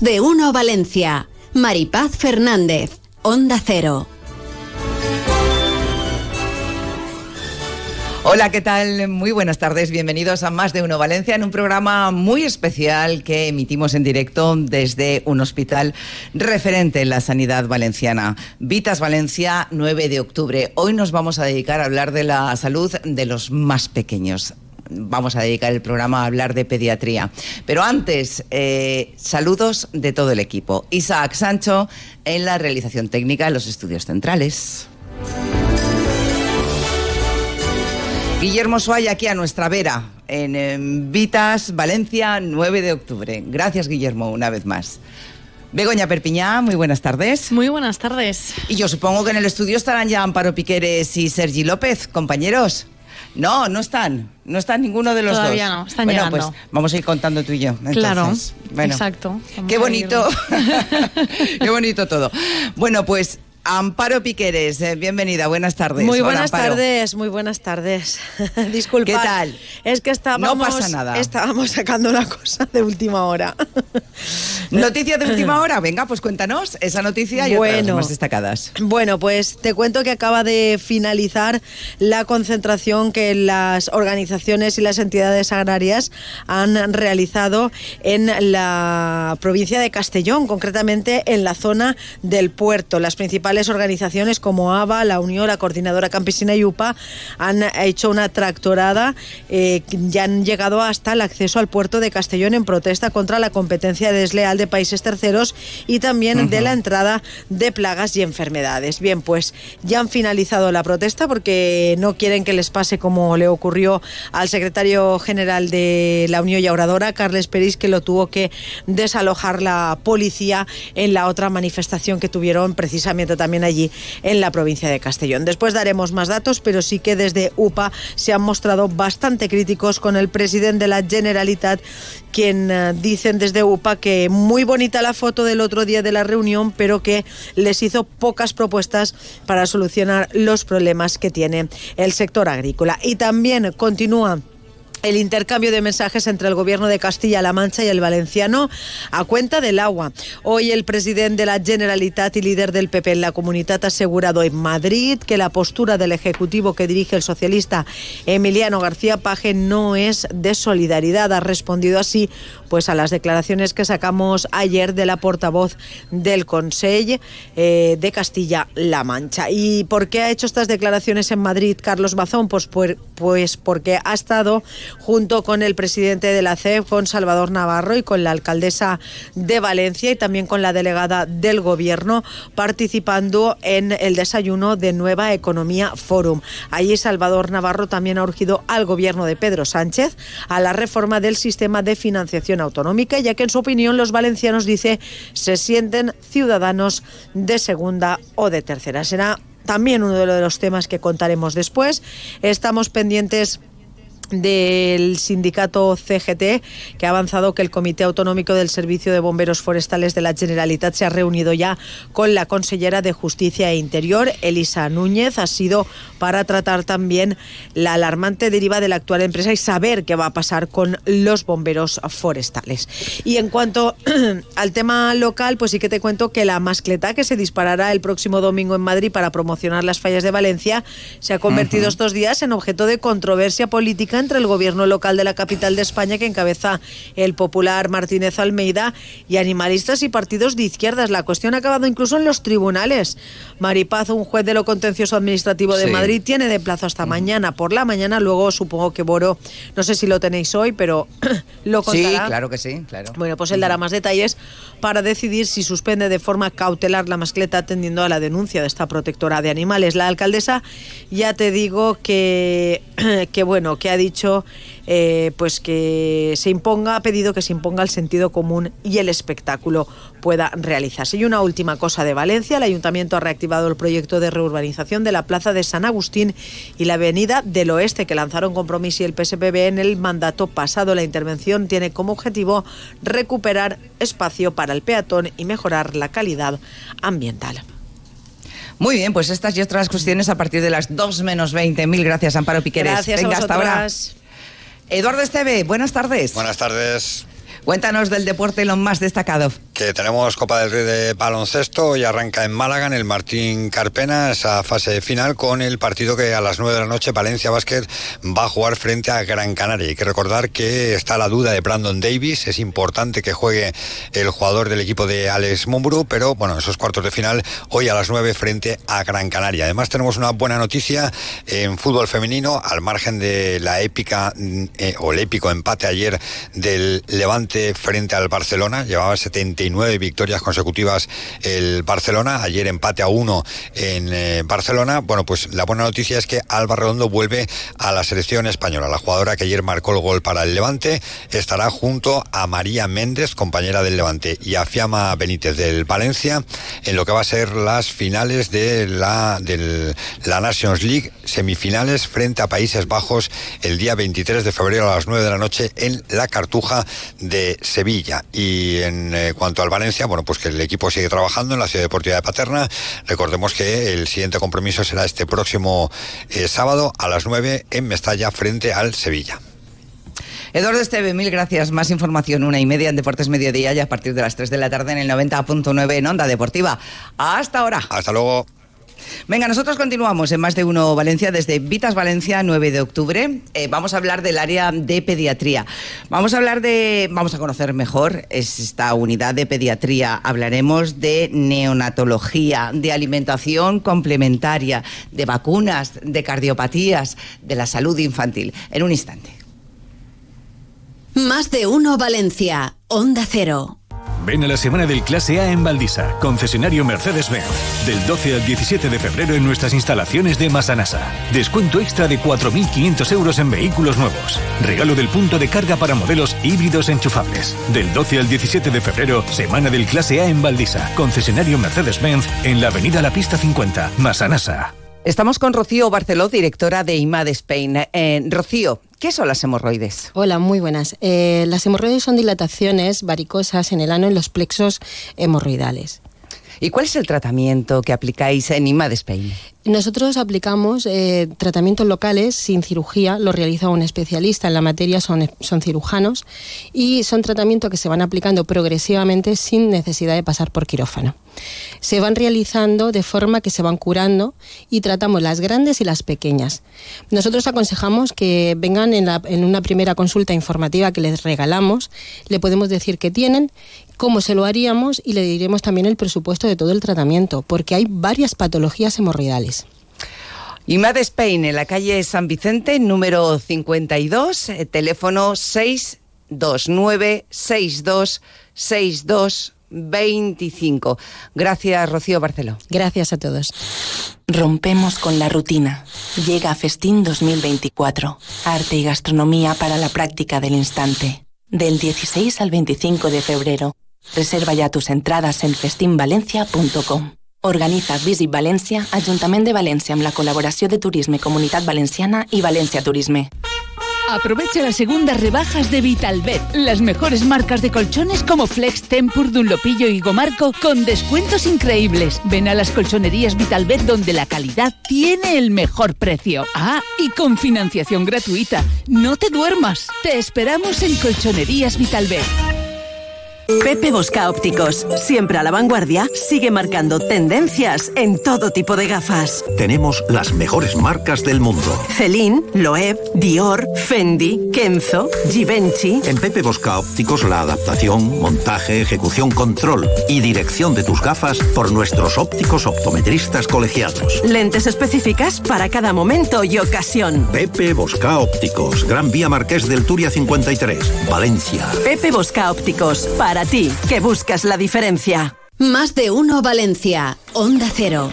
De uno Valencia. Maripaz Fernández, Onda Cero. Hola, ¿qué tal? Muy buenas tardes. Bienvenidos a Más de Uno Valencia en un programa muy especial que emitimos en directo desde un hospital referente en la sanidad valenciana. Vitas Valencia, 9 de octubre. Hoy nos vamos a dedicar a hablar de la salud de los más pequeños vamos a dedicar el programa a hablar de pediatría. Pero antes, eh, saludos de todo el equipo. Isaac Sancho en la realización técnica en los estudios centrales. Guillermo Suárez aquí a nuestra vera, en, Vitas, Valencia, 9 de octubre. Gracias, Guillermo, una vez más. Begoña Perpiñá, muy buenas tardes. Muy buenas tardes. Y yo supongo que en el estudio estarán ya Amparo Piqueres y Sergi López, compañeros. No, no están. No están ninguno de los dos. Todavía no, están bueno, pues vamos a ir contando tú y yo. claro, exacto. qué bonito. qué bonito todo. Bueno, pues Amparo Piqueres, eh, bienvenida, buenas tardes. Muy buenas tardes, muy buenas tardes. Disculpa. ¿Qué tal? Es que estábamos, no pasa nada. estábamos sacando una cosa de última hora. Noticia de última hora, venga, pues cuéntanos esa noticia y otras más destacadas. Bueno, pues te cuento que acaba de finalizar la concentración que las organizaciones y las entidades agrarias han realizado en la provincia de Castellón, concretamente en la zona del puerto. Las principales organizaciones como ABA, la Unión, la Coordinadora Campesina y UPA han hecho una tractorada eh, y han llegado hasta el acceso al puerto de Castellón en protesta contra la competencia desleal de países terceros y también de la entrada de plagas y enfermedades. Bien, pues ya han finalizado la protesta porque no quieren que les pase como le ocurrió al secretario general de la Unión Yauradora, Carles Peris, que lo tuvo que desalojar la policía en la otra manifestación que tuvieron precisamente también allí en la provincia de Castellón. Después daremos más datos, pero sí que desde UPA se han mostrado bastante críticos con el presidente de la Generalitat, quien eh, dicen desde UPA que muy bonita la foto del otro día de la reunión, pero que les hizo pocas propuestas para solucionar los problemas que tiene el sector agrícola. Y también continúa el intercambio de mensajes entre el gobierno de Castilla-La Mancha y el valenciano a cuenta del agua. Hoy el presidente de la Generalitat y líder del PP en la comunidad ha asegurado en Madrid que la postura del ejecutivo que dirige el socialista Emiliano García Paje no es de solidaridad. Ha respondido así pues a las declaraciones que sacamos ayer de la portavoz del Consejo eh, de Castilla-La Mancha. ¿Y por qué ha hecho estas declaraciones en Madrid Carlos Bazón? Pues, pues porque ha estado junto con el presidente de la CEP, con Salvador Navarro y con la alcaldesa de Valencia y también con la delegada del Gobierno participando en el desayuno de Nueva Economía Forum. Allí Salvador Navarro también ha urgido al Gobierno de Pedro Sánchez a la reforma del sistema de financiación autonómica, ya que en su opinión los valencianos, dice, se sienten ciudadanos de segunda o de tercera. Será también uno de los temas que contaremos después. Estamos pendientes del sindicato CGT, que ha avanzado que el Comité Autonómico del Servicio de Bomberos Forestales de la Generalitat se ha reunido ya con la consellera de Justicia e Interior, Elisa Núñez. Ha sido para tratar también la alarmante deriva de la actual empresa y saber qué va a pasar con los bomberos forestales. Y en cuanto al tema local, pues sí que te cuento que la mascleta que se disparará el próximo domingo en Madrid para promocionar las fallas de Valencia se ha convertido estos días en objeto de controversia política entre el gobierno local de la capital de España, que encabeza el popular Martínez Almeida, y animalistas y partidos de izquierdas. La cuestión ha acabado incluso en los tribunales. Maripaz, un juez de lo contencioso administrativo de Madrid, tiene de plazo hasta mañana por la mañana. Luego supongo que Boro, no sé si lo tenéis hoy, pero lo contará. Sí, claro que sí, claro. Bueno, pues él dará más detalles para decidir si suspende de forma cautelar la mascleta atendiendo a la denuncia de esta protectora de animales. La alcaldesa, ya te digo que, que bueno, que ha dicho eh, pues que se imponga, ha pedido que se imponga el sentido común y el espectáculo pueda realizarse. Y una última cosa de Valencia, el ayuntamiento ha reactivado el proyecto de reurbanización de la plaza de San Agustín y la avenida del Oeste que lanzaron Compromiso y el PSPB en el mandato pasado. La intervención tiene como objetivo recuperar espacio para el peatón y mejorar la calidad ambiental. Muy bien, pues estas y otras cuestiones a partir de las 2 menos 20. Mil gracias, Amparo Piqueres. Gracias Venga, hasta ahora. Eduardo Esteve, buenas tardes. Buenas tardes. Cuéntanos del deporte lo más destacado. Que tenemos Copa del Rey de baloncesto y arranca en Málaga, en el Martín Carpena, esa fase final con el partido que a las 9 de la noche Valencia Basket va a jugar frente a Gran Canaria. Hay que recordar que está la duda de Brandon Davis, es importante que juegue el jugador del equipo de Alex Mumburu, pero bueno, esos cuartos de final hoy a las 9 frente a Gran Canaria. Además tenemos una buena noticia en fútbol femenino, al margen de la épica eh, o el épico empate ayer del Levante frente al Barcelona. Llevaba 79 victorias consecutivas el Barcelona. Ayer empate a uno en eh, Barcelona. Bueno, pues la buena noticia es que Alba Redondo vuelve a la selección española. La jugadora que ayer marcó el gol para el Levante estará junto a María Méndez, compañera del Levante, y a Fiamma Benítez del Valencia en lo que va a ser las finales de la, de la Nations League, semifinales frente a Países Bajos el día 23 de febrero a las 9 de la noche en la Cartuja de Sevilla. Y en eh, cuanto al Valencia, bueno, pues que el equipo sigue trabajando en la Ciudad Deportiva de Paterna. Recordemos que el siguiente compromiso será este próximo eh, sábado a las 9 en Mestalla frente al Sevilla. Eduardo Esteve, mil gracias. Más información, una y media en Deportes Mediodía y a partir de las 3 de la tarde en el 90.9 en Onda Deportiva. Hasta ahora. Hasta luego. Venga, nosotros continuamos en Más de Uno Valencia desde Vitas Valencia, 9 de octubre. Eh, vamos a hablar del área de pediatría. Vamos a hablar de, vamos a conocer mejor esta unidad de pediatría. Hablaremos de neonatología, de alimentación complementaria, de vacunas, de cardiopatías, de la salud infantil. En un instante. Más de Uno Valencia, Onda Cero. Ven a la semana del Clase A en Valdisa, concesionario Mercedes-Benz. Del 12 al 17 de febrero en nuestras instalaciones de Masanasa. Descuento extra de 4.500 euros en vehículos nuevos. Regalo del punto de carga para modelos híbridos enchufables. Del 12 al 17 de febrero, semana del Clase A en Valdisa, concesionario Mercedes-Benz en la avenida La Pista 50, Masanasa. Estamos con Rocío Barceló, directora de IMAD Spain. Eh, Rocío, ¿Qué son las hemorroides? Hola, muy buenas. Eh, las hemorroides son dilataciones varicosas en el ano en los plexos hemorroidales. ¿Y cuál es el tratamiento que aplicáis en IMAD? Nosotros aplicamos eh, tratamientos locales sin cirugía, lo realiza un especialista en la materia, son, son cirujanos, y son tratamientos que se van aplicando progresivamente sin necesidad de pasar por quirófano. Se van realizando de forma que se van curando y tratamos las grandes y las pequeñas. Nosotros aconsejamos que vengan en, en una primera consulta informativa que les regalamos, le podemos decir qué tienen, cómo se lo haríamos y le diremos también el presupuesto de todo el tratamiento, porque hay varias patologías hemorroidales. IMAD Spain, en la calle San Vicente, número 52, eh, teléfono 629-626225. Gracias, Rocío Barceló. Gracias a todos. Rompemos con la rutina. Llega Festín 2024. Arte y gastronomía para la práctica del instante. Del 16 al 25 de febrero. Reserva ya tus entradas en festinvalencia.com. Organiza Visit Valencia, Ayuntamiento de Valencia amb la colaboración de Turisme Comunidad Valenciana y Valencia Turisme. Aprovecha las segundas rebajas de Vitalbet, las mejores marcas de colchones como Flex, Tempur, Dunlopillo y Gomarco con descuentos increíbles. Ven a las colchonerías Vitalbet donde la calidad tiene el mejor precio. Ah, y con financiación gratuita. No te duermas. Te esperamos en Colchonerías Vitalbet. Pepe Bosca Ópticos, siempre a la vanguardia, sigue marcando tendencias en todo tipo de gafas. Tenemos las mejores marcas del mundo. Celine, Loeb, Dior, Fendi, Kenzo, Givenchy. En Pepe Bosca Ópticos la adaptación, montaje, ejecución, control y dirección de tus gafas por nuestros ópticos optometristas colegiados. Lentes específicas para cada momento y ocasión. Pepe Bosca Ópticos, Gran Vía Marqués del Turia 53, Valencia. Pepe Bosca Ópticos, para para ti, que buscas la diferencia. Más de uno Valencia, Onda Cero.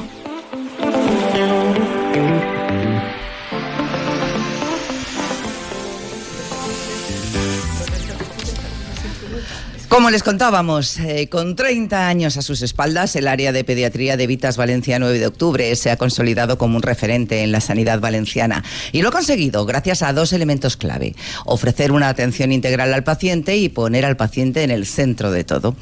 Como les contábamos, eh, con 30 años a sus espaldas, el área de pediatría de Vitas Valencia 9 de octubre se ha consolidado como un referente en la sanidad valenciana. Y lo ha conseguido gracias a dos elementos clave. Ofrecer una atención integral al paciente y poner al paciente en el centro de todo.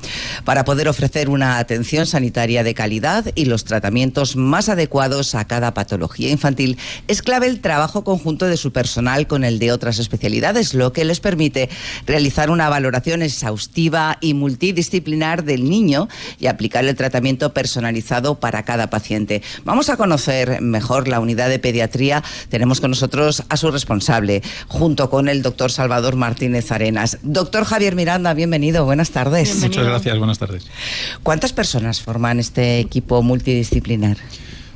Para poder ofrecer una atención sanitaria de calidad y los tratamientos más adecuados a cada patología infantil, es clave el trabajo conjunto de su personal con el de otras especialidades, lo que les permite realizar una valoración exhaustiva y multidisciplinar del niño y aplicar el tratamiento personalizado para cada paciente. Vamos a conocer mejor la unidad de pediatría. Tenemos con nosotros a su responsable, junto con el doctor Salvador Martínez Arenas. Doctor Javier Miranda, bienvenido, buenas tardes. Muchas gracias, buenas tardes. ¿Cuántas personas forman este equipo multidisciplinar?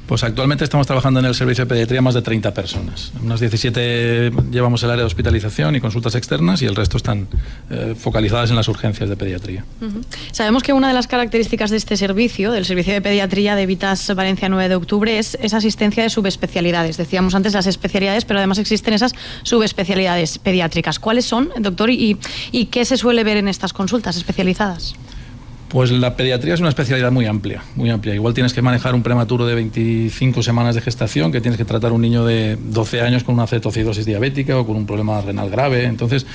Pues actualmente estamos trabajando en el servicio de pediatría más de 30 personas. Unas 17 llevamos el área de hospitalización y consultas externas y el resto están eh, focalizadas en las urgencias de pediatría. Sabemos que una de las características de este servicio, del servicio de pediatría de Vitas Valencia 9 de octubre, es esa asistencia de subespecialidades. Decíamos antes las especialidades, pero además existen esas subespecialidades pediátricas. ¿Cuáles son, doctor, y, y qué se suele ver en estas consultas especializadas? Pues la pediatría es una especialidad muy amplia, muy amplia. Igual tienes que manejar un prematuro de 25 semanas de gestación, que tienes que tratar un niño de 12 años con una cetocidosis diabética o con un problema renal grave. Entonces,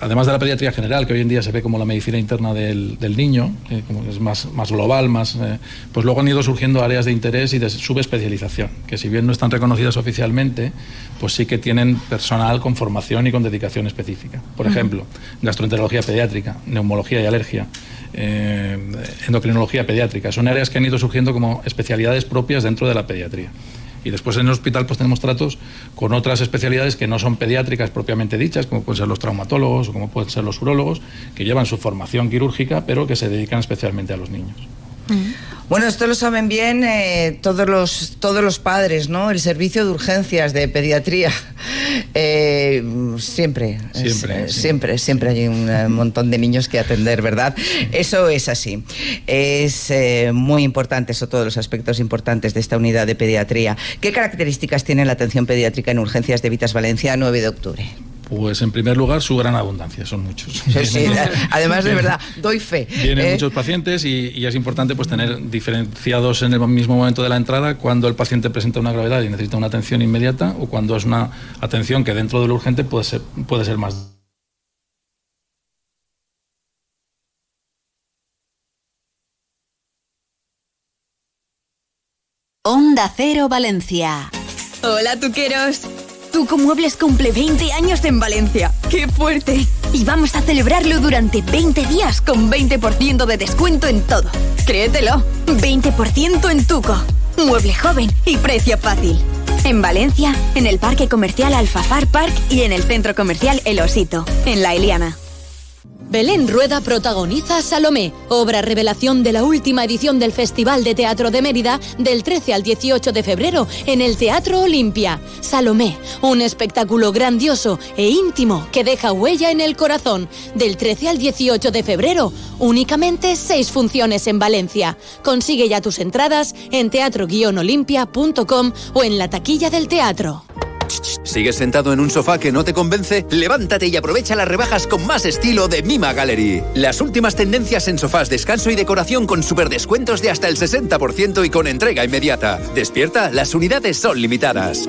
además de la pediatría general, que hoy en día se ve como la medicina interna del, niño, que es más, más global, más, eh, pues luego han ido surgiendo áreas de interés y de subespecialización, que si bien no están reconocidas oficialmente, pues sí que tienen personal con formación y con dedicación específica. Por ejemplo, gastroenterología pediátrica, neumología y alergia eh, endocrinología pediátrica. Son áreas que han ido surgiendo como especialidades propias dentro de la pediatría. Y después en el hospital pues tenemos tratos con otras especialidades que no son pediátricas propiamente dichas, como pueden ser los traumatólogos o como pueden ser los urólogos, que llevan su formación quirúrgica, pero que se dedican especialmente a los niños. Bueno, esto lo saben bien eh, todos, los, todos los padres, ¿no? El servicio de urgencias de pediatría. Eh, siempre, siempre, siempre, siempre hay un eh, montón de niños que atender, ¿verdad? Eso es así. Es muy importante, eso todos los aspectos importantes de esta unidad de pediatría. ¿Qué características tiene la atención pediátrica en urgencias de Vitas Valencia 9 de octubre? Pues en primer lugar su gran abundancia, son muchos. Sí, además de verdad, doy fe. Vienen ¿eh? muchos pacientes y, es importante pues tener diferenciados en el mismo momento de la entrada cuando el paciente presenta una gravedad y necesita una atención inmediata o cuando es una atención que dentro de lo urgente puede ser, puede ser más. Onda Cero Valencia. Hola, tuqueros. Tuco Muebles cumple 20 años en Valencia. ¡Qué fuerte! Y vamos a celebrarlo durante 20 días con 20% de descuento en todo. Créetelo, 20% en Tuco. Mueble joven y precio fácil. En Valencia, en el Parque Comercial Alfafar Park y en el Centro Comercial El Osito, en La Eliana. Belén Rueda protagoniza Salomé, obra revelación de la última edición del Festival de Teatro de Mérida del 13 al 18 de febrero en el Teatro Olimpia. Salomé, un espectáculo grandioso e íntimo que deja huella en el corazón. Del 13 al 18 de febrero, únicamente seis funciones en Valencia. Consigue ya tus entradas en teatro-olimpia.com o en la taquilla del teatro. ¿Sigues sentado en un sofá que no te convence? Levántate y aprovecha las rebajas con más estilo de Mima Gallery. Las últimas tendencias en sofás, descanso y decoración con super descuentos de hasta el 60% y con entrega inmediata. Despierta, las unidades son limitadas.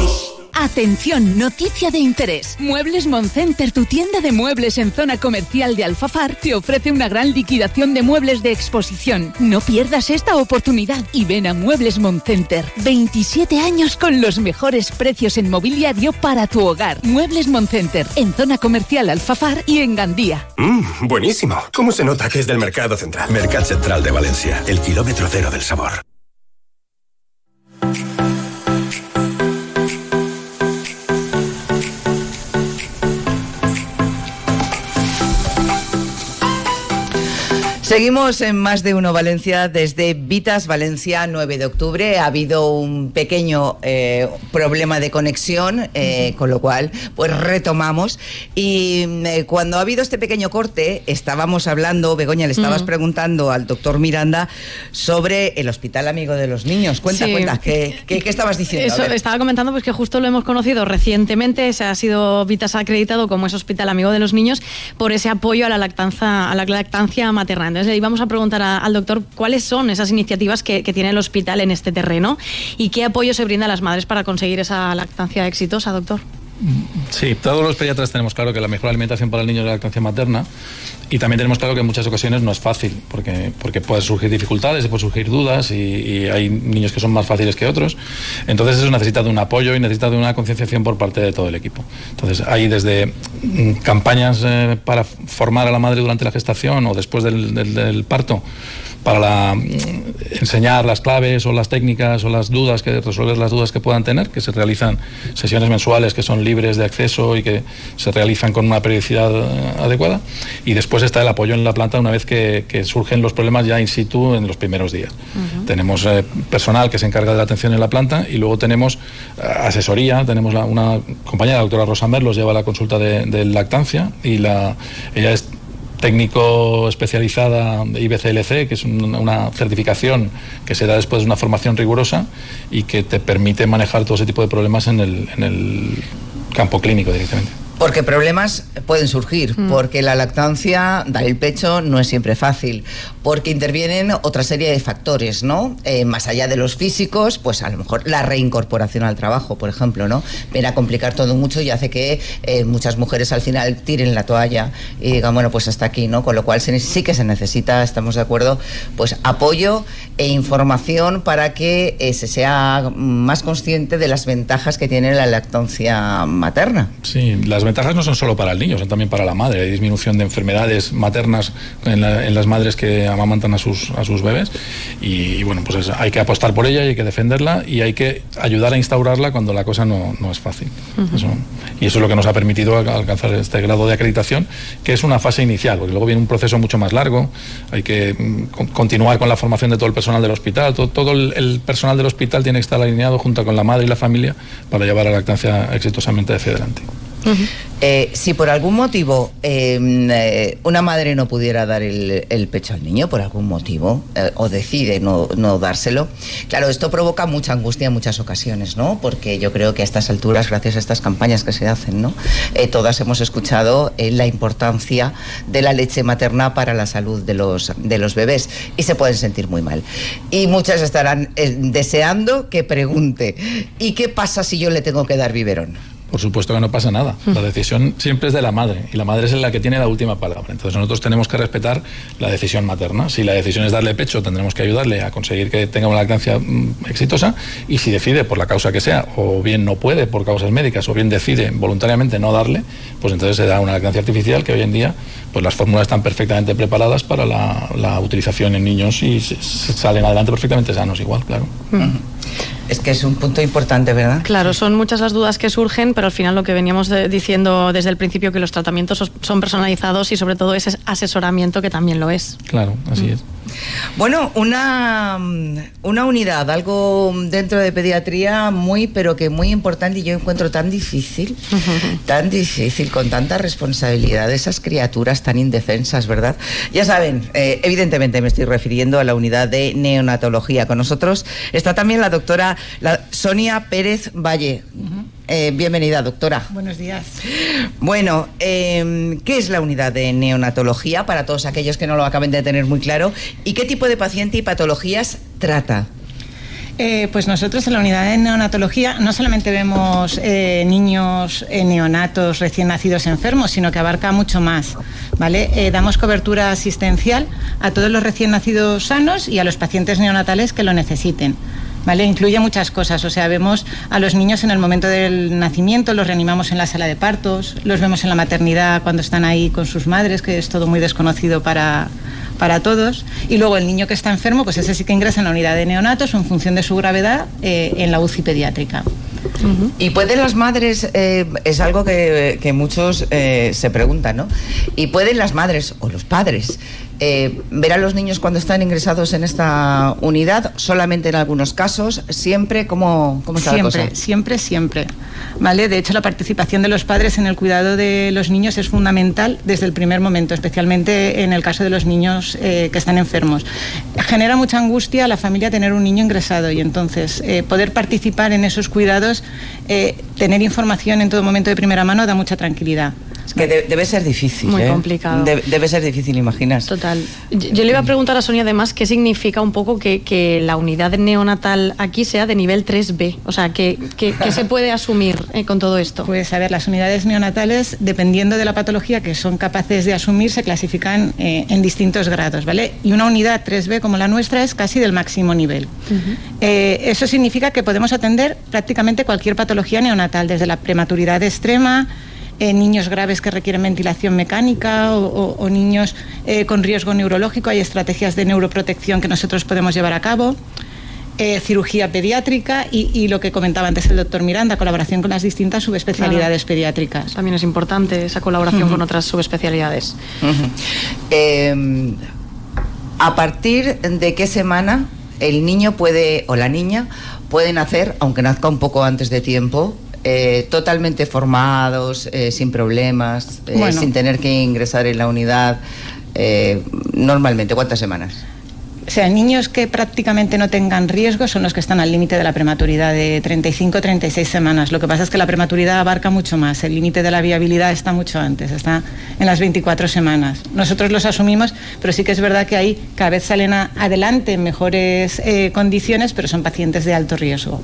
Atención, noticia de interés. Muebles Moncenter, tu tienda de muebles en zona comercial de Alfafar, te ofrece una gran liquidación de muebles de exposición. No pierdas esta oportunidad y ven a Muebles Moncenter. 27 años con los mejores precios en mobiliario para tu hogar. Muebles Moncenter, en zona comercial Alfafar y en Gandía. Mmm, buenísimo. ¿Cómo se nota que es del Mercado Central? Mercado Central de Valencia, el kilómetro cero del sabor. Seguimos en más de uno Valencia desde Vitas Valencia 9 de octubre. Ha habido un pequeño eh, problema de conexión, eh, con lo cual pues retomamos. Y eh, cuando ha habido este pequeño corte, estábamos hablando, Begoña, le estabas preguntando al doctor Miranda sobre el Hospital Amigo de los Niños. Cuenta, Sí. cuenta, ¿qué, qué, qué estabas diciendo? Eso estaba comentando pues que justo lo hemos conocido recientemente, se ha sido Vitas acreditado como ese hospital amigo de los niños por ese apoyo a la lactancia, a la lactancia materna. Entonces a preguntar al doctor cuáles son esas iniciativas que, que tiene el hospital en este terreno y qué apoyo se brinda a las madres para conseguir esa lactancia exitosa, doctor. Sí, todos los pediatras tenemos claro que la mejor alimentación para el niño es la lactancia materna y también tenemos claro que en muchas ocasiones no es fácil porque, porque pueden surgir dificultades, pueden surgir dudas y, y hay niños que son más fáciles que otros. Entonces eso necesita de un apoyo y necesita de una concienciación por parte de todo el equipo. Entonces hay desde mm, campañas eh, para formar a la madre durante la gestación o después del parto para la, mm, enseñar las claves o las técnicas o las dudas, que resolver las dudas que puedan tener, que se realizan sesiones mensuales que son libres de acceso y que se realizan con una periodicidad eh, adecuada. Y después está el apoyo en la planta una vez que, que surgen los problemas ya in situ en los primeros días. Tenemos eh, personal que se encarga de la atención en la planta y luego tenemos eh, asesoría. Tenemos la- una compañera, la doctora Rosa Merlos, lleva la consulta de, de lactancia y la, ella es técnico especializada de IBCLC, que es un- una certificación que se da después de una formación rigurosa y que te permite manejar todo ese tipo de problemas en el campo clínico directamente. Porque problemas pueden surgir, porque la lactancia, dar el pecho, no es siempre fácil, porque intervienen otra serie de factores, ¿no? Eh, más allá de los físicos, pues a lo mejor la reincorporación al trabajo, por ejemplo, ¿no? Viene a complicar todo mucho y hace que eh, muchas mujeres al final tiren la toalla y digan, bueno, pues hasta aquí, ¿no? Con lo cual se- sí que se necesita, estamos de acuerdo, pues apoyo e información para que eh, se sea más consciente de las ventajas que tiene la lactancia materna. Sí, las ventajas no son solo para el niño, son también para la madre. Hay disminución de enfermedades maternas en, la- en las madres que amamantan a sus, a sus bebés. Y, y bueno, pues es- hay que apostar por ella y hay que defenderla y hay que ayudar a instaurarla cuando la cosa no, no es fácil. Eso- y eso es lo que nos ha permitido al- alcanzar este grado de acreditación, que es una fase inicial, porque luego viene un proceso mucho más largo. Hay que mm, con- continuar con la formación de todo el personal del hospital. Todo, todo el, el personal del hospital tiene que estar alineado junto con la madre y la familia para llevar a la lactancia exitosamente hacia adelante. Eh, si por algún motivo eh, eh, una madre no pudiera dar el, pecho al niño, por algún motivo, eh, o decide no, no dárselo, claro, esto provoca mucha angustia en muchas ocasiones, ¿no? Porque yo creo que a estas alturas, gracias a estas campañas que se hacen, ¿no? Todas hemos escuchado la importancia de la leche materna para la salud de los, de los bebés y se pueden sentir muy mal. Y muchas estarán deseando que pregunte, ¿y qué pasa si yo le tengo que dar biberón? Por supuesto que no pasa nada. La decisión siempre es de la madre y la madre es la que tiene la última palabra. Entonces nosotros tenemos que respetar la decisión materna. Si la decisión es darle pecho, tendremos que ayudarle a conseguir que tenga una lactancia mm, exitosa y si decide por la causa que sea, o bien no puede por causas médicas, o bien decide voluntariamente no darle, pues entonces se da una lactancia artificial que hoy en día pues las fórmulas están perfectamente preparadas para la, la utilización en niños y se- se salen adelante perfectamente sanos igual, claro. Es que es un punto importante, ¿verdad? Claro, son muchas las dudas que surgen, pero al final lo que veníamos de- diciendo desde el principio, que los tratamientos son personalizados y sobre todo ese asesoramiento que también lo es. Claro, así es. Bueno, una, una unidad, algo dentro de pediatría muy, pero que muy importante y yo encuentro tan difícil, tan difícil, con tanta responsabilidad de esas criaturas tan indefensas, ¿verdad? Ya saben, eh, evidentemente me estoy refiriendo a la unidad de neonatología. Con nosotros está también la doctora la Sonia Pérez Valle. Eh, bienvenida, doctora. Buenos días. Bueno, eh, ¿qué es la unidad de neonatología para todos aquellos que no lo acaben de tener muy claro? ¿Y qué tipo de paciente y patologías trata? Eh, pues nosotros en la unidad de neonatología no solamente vemos eh, niños eh, neonatos recién nacidos enfermos, sino que abarca mucho más. ¿vale? damos cobertura asistencial a todos los recién nacidos sanos y a los pacientes neonatales que lo necesiten. ¿Vale? Incluye muchas cosas, o sea, vemos a los niños en el momento del nacimiento, los reanimamos en la sala de partos, los vemos en la maternidad cuando están ahí con sus madres, que es todo muy desconocido para, para todos. Y luego el niño que está enfermo, pues ese sí que ingresa en la unidad de neonatos en función de su gravedad eh, en la UCI pediátrica. Y pueden las madres, eh, es algo que, muchos eh, se preguntan, ¿no? Y pueden las madres o los padres eh, ver a los niños cuando están ingresados en esta unidad, solamente en algunos casos, siempre, ¿cómo, cómo está siempre, la cosa? Siempre, siempre. ¿Vale? De hecho, la participación de los padres en el cuidado de los niños es fundamental desde el primer momento, especialmente en el caso de los niños eh, que están enfermos. Genera mucha angustia a la familia tener un niño ingresado y entonces eh, poder participar en esos cuidados, tener información en todo momento de primera mano da mucha tranquilidad. Es que debe ser difícil. Muy ¿eh? complicado. debe ser difícil, imaginas. Total. Yo, le iba a preguntar a Sonia además qué significa un poco que, que la unidad neonatal aquí sea de nivel 3B. O sea, ¿qué, se puede asumir eh, con todo esto? Pues a ver, las unidades neonatales, dependiendo de la patología que son capaces de asumir, se clasifican eh, en distintos grados, ¿vale? Y una unidad 3B como la nuestra es casi del máximo nivel. eso significa que podemos atender prácticamente cualquier patología neonatal, desde la prematuridad extrema, niños graves que requieren ventilación mecánica o, niños eh, con riesgo neurológico. Hay estrategias de neuroprotección que nosotros podemos llevar a cabo. Eh, cirugía pediátrica y, lo que comentaba antes el doctor Miranda, colaboración con las distintas subespecialidades pediátricas. También es importante esa colaboración con otras subespecialidades. Em, ¿A partir de qué semana el niño puede o la niña pueden hacer, aunque nazca un poco antes de tiempo, eh, totalmente formados, eh, sin problemas, eh, sin tener que ingresar en la unidad. normalmente, ¿cuántas semanas? O sea, niños que prácticamente no tengan riesgo son los que están al límite de la prematuridad de 35-36 semanas. Lo que pasa es que la prematuridad abarca mucho más. El límite de la viabilidad está mucho antes, está en las 24 semanas. Nosotros los asumimos, pero sí que es verdad que ahí cada vez salen adelante en mejores condiciones, pero son pacientes de alto riesgo.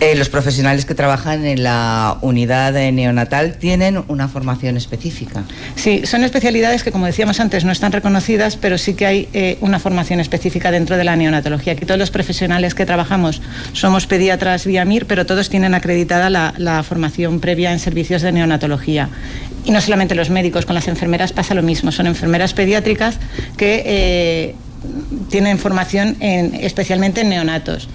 Eh, los profesionales que trabajan en la unidad neonatal tienen una formación específica. Sí, son especialidades que, como decíamos antes, no están reconocidas, pero sí que hay eh, una formación específica dentro de la neonatología. Aquí todos los profesionales que trabajamos somos pediatras vía MIR, pero todos tienen acreditada la, formación previa en servicios de neonatología. Y no solamente los médicos, con las enfermeras pasa lo mismo. Son enfermeras pediátricas que eh, tienen formación en, especialmente en neonatos.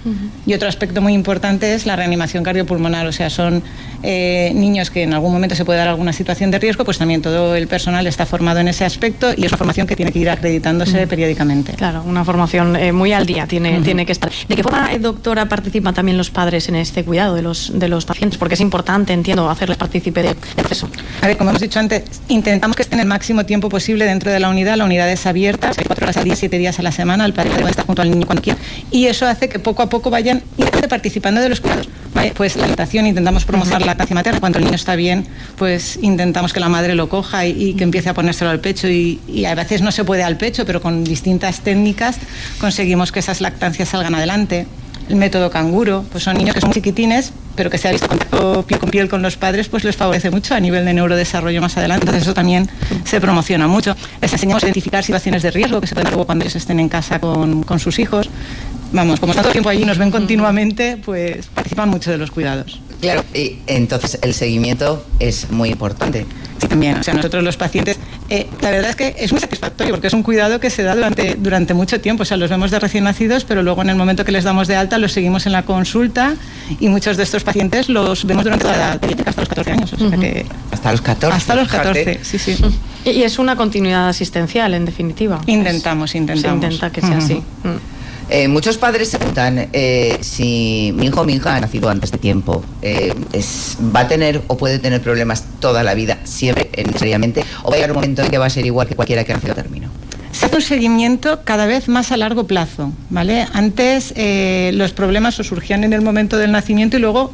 Y otro aspecto muy importante es la reanimación cardiopulmonar, o sea, son eh, niños que en algún momento se puede dar alguna situación de riesgo, pues también todo el personal está formado en ese aspecto y es una formación que tiene que ir acreditándose periódicamente. Claro, una formación eh, muy al día tiene, tiene que estar. ¿De qué forma, eh, doctora, participan también los padres en este cuidado de los, de los pacientes? Porque es importante, entiendo, hacerles partícipe del proceso. A ver, como hemos dicho antes, intentamos que estén el máximo tiempo posible dentro de la unidad. La unidad es abierta, cuatro horas al día, siete días a la semana, el padre puede estar junto al niño cuando quiera. Y eso hace que poco a poco vayan participando de los cuidados. Pues la lactación intentamos promover la lactancia materna. Cuando el niño está bien, pues intentamos que la madre lo coja y, que empiece a ponérselo al pecho. Y, a veces no se puede al pecho, pero con distintas técnicas conseguimos que esas lactancias salgan adelante el método canguro, pues son niños que son chiquitines, pero que se ha visto contacto piel con piel con los padres, pues les favorece mucho a nivel de neurodesarrollo más adelante. Entonces eso también se promociona mucho. Les enseñamos a identificar situaciones de riesgo que se pueden luego cuando ellos estén en casa con, con sus hijos vamos, como tanto tiempo allí nos ven continuamente, pues participan mucho de los cuidados. Claro, y entonces el seguimiento es muy importante. Sí, también. O sea, nosotros los pacientes, eh, la verdad es que es muy satisfactorio porque es un cuidado que se da durante, durante mucho tiempo. O sea, los vemos de recién nacidos, pero luego en el momento que les damos de alta los seguimos en la consulta y muchos de estos pacientes los vemos durante la edad hasta los 14 años. O sea, que hasta los 14. Hasta los 14, sí, sí. Y es una continuidad asistencial, en definitiva. Intentamos, intentamos. Se intenta que sea así. Eh, muchos padres se preguntan eh, si mi hijo o mi hija ha nacido antes de tiempo, eh, va a tener o puede tener problemas toda la vida, siempre necesariamente, o va a llegar un momento en que va a ser igual que cualquiera que ha nacido a término. Se hace un seguimiento cada vez más a largo plazo, ¿vale? Antes los problemas surgían en el momento del nacimiento y luego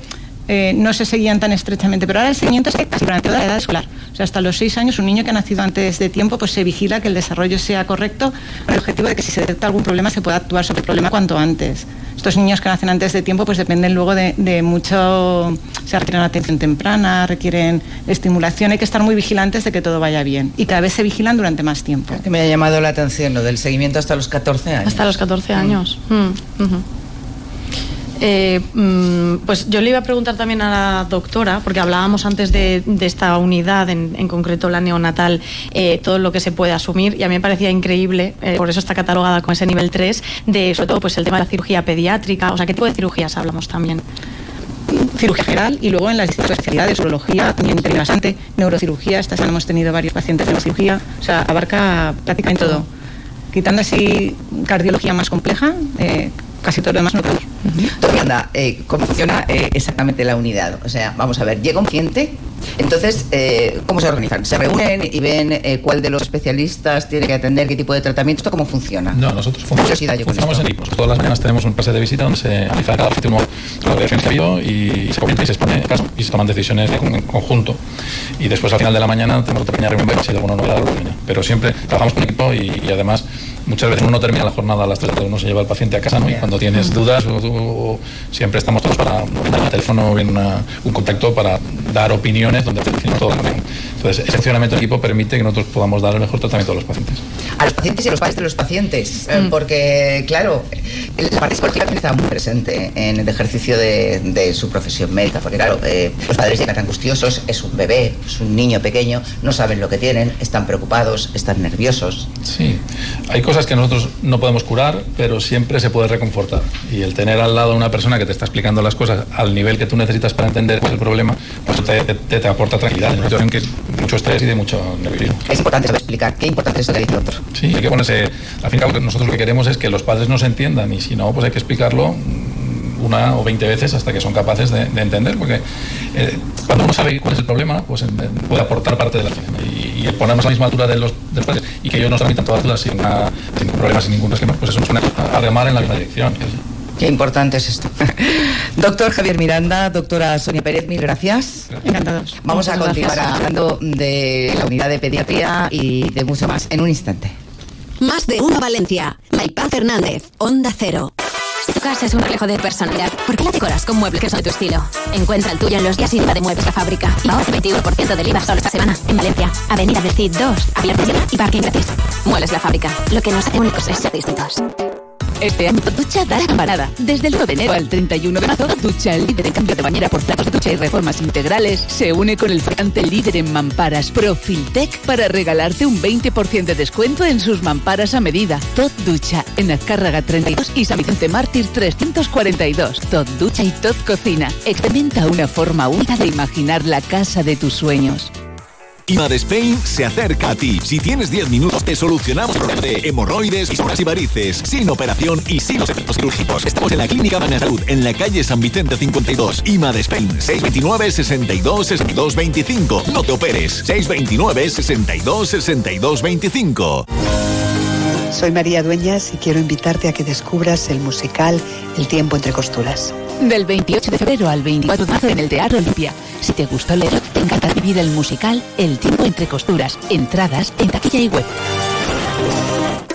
eh, no se seguían tan estrechamente, pero ahora el seguimiento es casi durante toda la edad escolar. O sea, hasta los seis años, un niño que ha nacido antes de tiempo, pues se vigila que el desarrollo sea correcto con el objetivo de que si se detecta algún problema se pueda actuar sobre el problema cuanto antes. Estos niños que nacen antes de tiempo pues dependen luego de, de mucho, se requieren atención temprana, requieren estimulación, hay que estar muy vigilantes de que todo vaya bien y cada vez se vigilan durante más tiempo. Que me ha llamado la atención lo del seguimiento hasta los 14 años. Hasta los 14 años. Mm, ujú. Eh, mm, pues yo le iba a preguntar también a la doctora, porque hablábamos antes de, esta unidad, en, en concreto la neonatal, eh, todo lo que se puede asumir, y a mí me parecía increíble, eh, por eso está catalogada con ese nivel 3, de sobre todo pues el tema de la cirugía pediátrica, o sea, ¿qué tipo de cirugías hablamos también? cirugía general y luego en las distintas especialidades, urología, también interesante, neurocirugía, esta semana hemos tenido varios pacientes de neurocirugía, o sea, abarca prácticamente todo. Quitando así cardiología más compleja, eh, casi todo lo demás no podemos. Anda, eh, ¿cómo funciona eh, exactamente la unidad? O sea, vamos a ver, llega un paciente, entonces, eh, ¿cómo se organizan? ¿Se reúnen y ven eh, cuál de los especialistas tiene que atender, qué tipo de tratamiento? ¿Esto cómo funciona? No, nosotros funcionamos en equipos. Todas las mañanas tenemos un pase de visita donde se analiza cada paciente uno las variaciones que ha habido y se comenta y se expone el caso y se toman decisiones en conjunto. Y después al final de la mañana tenemos otra pequeña reunión para ver si hay alguna novedad pequeña. Pero siempre trabajamos con equipo y, y además muchas veces uno termina la jornada a las 3 de la tarde, uno se lleva al paciente a casa ¿no? y cuando tienes dudas o- o- o siempre estamos todos para dar el teléfono bien una- un contacto para dar opiniones donde te decimos todo. Entonces, ese funcionamiento del equipo permite que nosotros podamos dar el mejor tratamiento a los pacientes. A los pacientes y a los padres de los pacientes, eh, Mm. porque, claro, la parte psicológica también está muy presente en el ejercicio de, de su profesión médica, porque, claro, eh, los padres llegan angustiosos, es un bebé, es un niño pequeño, no saben lo que tienen, están preocupados, están nerviosos. Sí, hay cosas que nosotros no podemos curar, pero siempre se puede reconfortar. Y el tener al lado una persona que te está explicando las cosas al nivel que tú necesitas para entender cuál es el problema, pues te, te- te aporta tranquilidad en una situación que es mucho estrés y de mucho nerviosismo. Es importante saber qué importante es esto que dice el otro. Sí, hay que ponerse. Al fin y al nosotros lo que queremos es que los padres nos entiendan y si no, pues hay que explicarlo mm, una o veinte veces hasta que son capaces de, de entender, porque eh, cuando uno sabe cuál es el problema, pues puede aportar parte de la. Y, y ponernos a la misma altura de los, padres y que ellos nos transmitan todas las sin, una- sin problemas, sin ningún esquema, pues eso nos pone a remar en la misma dirección. Qué importante es esto. Doctor Javier Miranda, doctora Sonia Pérez, mil gracias. Encantados. Vamos a continuar gracias. hablando de la unidad de pediatría y de mucho más en un instante. Más de uno Valencia. Maipaz Fernández, Onda Cero. Tu casa es un reflejo de personalidad. ¿Por qué la decoras con muebles que son de tu estilo? Encuentra el tuyo en los días IVA de Muebles La Fábrica. Y ahora 21% del IVA solo esta semana. En Valencia, Avenida del Cid 2, abierto ya y parking gratis. Muebles La Fábrica. Lo que nos hace únicos es ser distintos. Este año Ducha da la campanada. Desde el 1 de enero al 31 de marzo, Ducha, el líder en cambio de bañera por platos de ducha y reformas integrales, se une con el fabricante líder en mamparas Profiltec para regalarte un 20% de descuento en sus mamparas a medida. Tot Ducha, en Azcárraga 32 y San Vicente Mártir 342. Tot Ducha y Tot Cocina. Experimenta una forma única de imaginar la casa de tus sueños. IMAD Spain se acerca a ti. Si tienes 10 minutos, te solucionamos problemas de hemorroides, fisuras y varices, sin operación y sin los efectos quirúrgicos. Estamos en la Clínica Salud, en la calle San Vicente 52. IMAD Spain, 629 62 62 25. No te operes, 629 62 62 25. Soy María Dueñas y quiero invitarte a que descubras el musical El tiempo entre costuras. Del 28 de febrero al 24 de marzo en el Teatro Olimpia. Si te gustó leer, te encanta vivir el musical El tiempo entre costuras. Entradas en taquilla y web.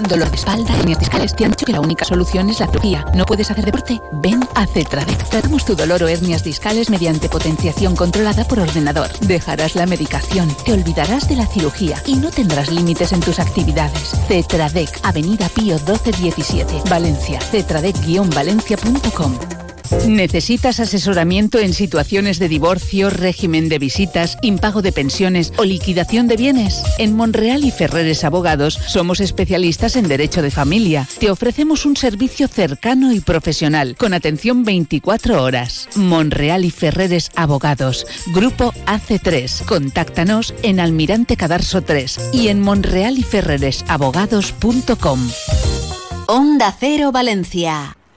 Dolor de espalda, hernias discales. Te han dicho que la única solución es la cirugía. ¿No puedes hacer deporte? Ven a Cetradec. Tratamos tu dolor o hernias discales mediante potenciación controlada por ordenador. Dejarás la medicación, te olvidarás de la cirugía y no tendrás límites en tus actividades. Cetradec, Avenida Pío 1217, Valencia. Cetradec-valencia.com. ¿Necesitas asesoramiento en situaciones de divorcio, régimen de visitas, impago de pensiones o liquidación de bienes? En Monreal y Ferreres Abogados somos especialistas en derecho de familia. Te ofrecemos un servicio cercano y profesional con atención 24 horas. Monreal y Ferreres Abogados, Grupo AC3. Contáctanos en Almirante Cadarso 3 y en monrealyferreresabogados.com. Onda Cero Valencia.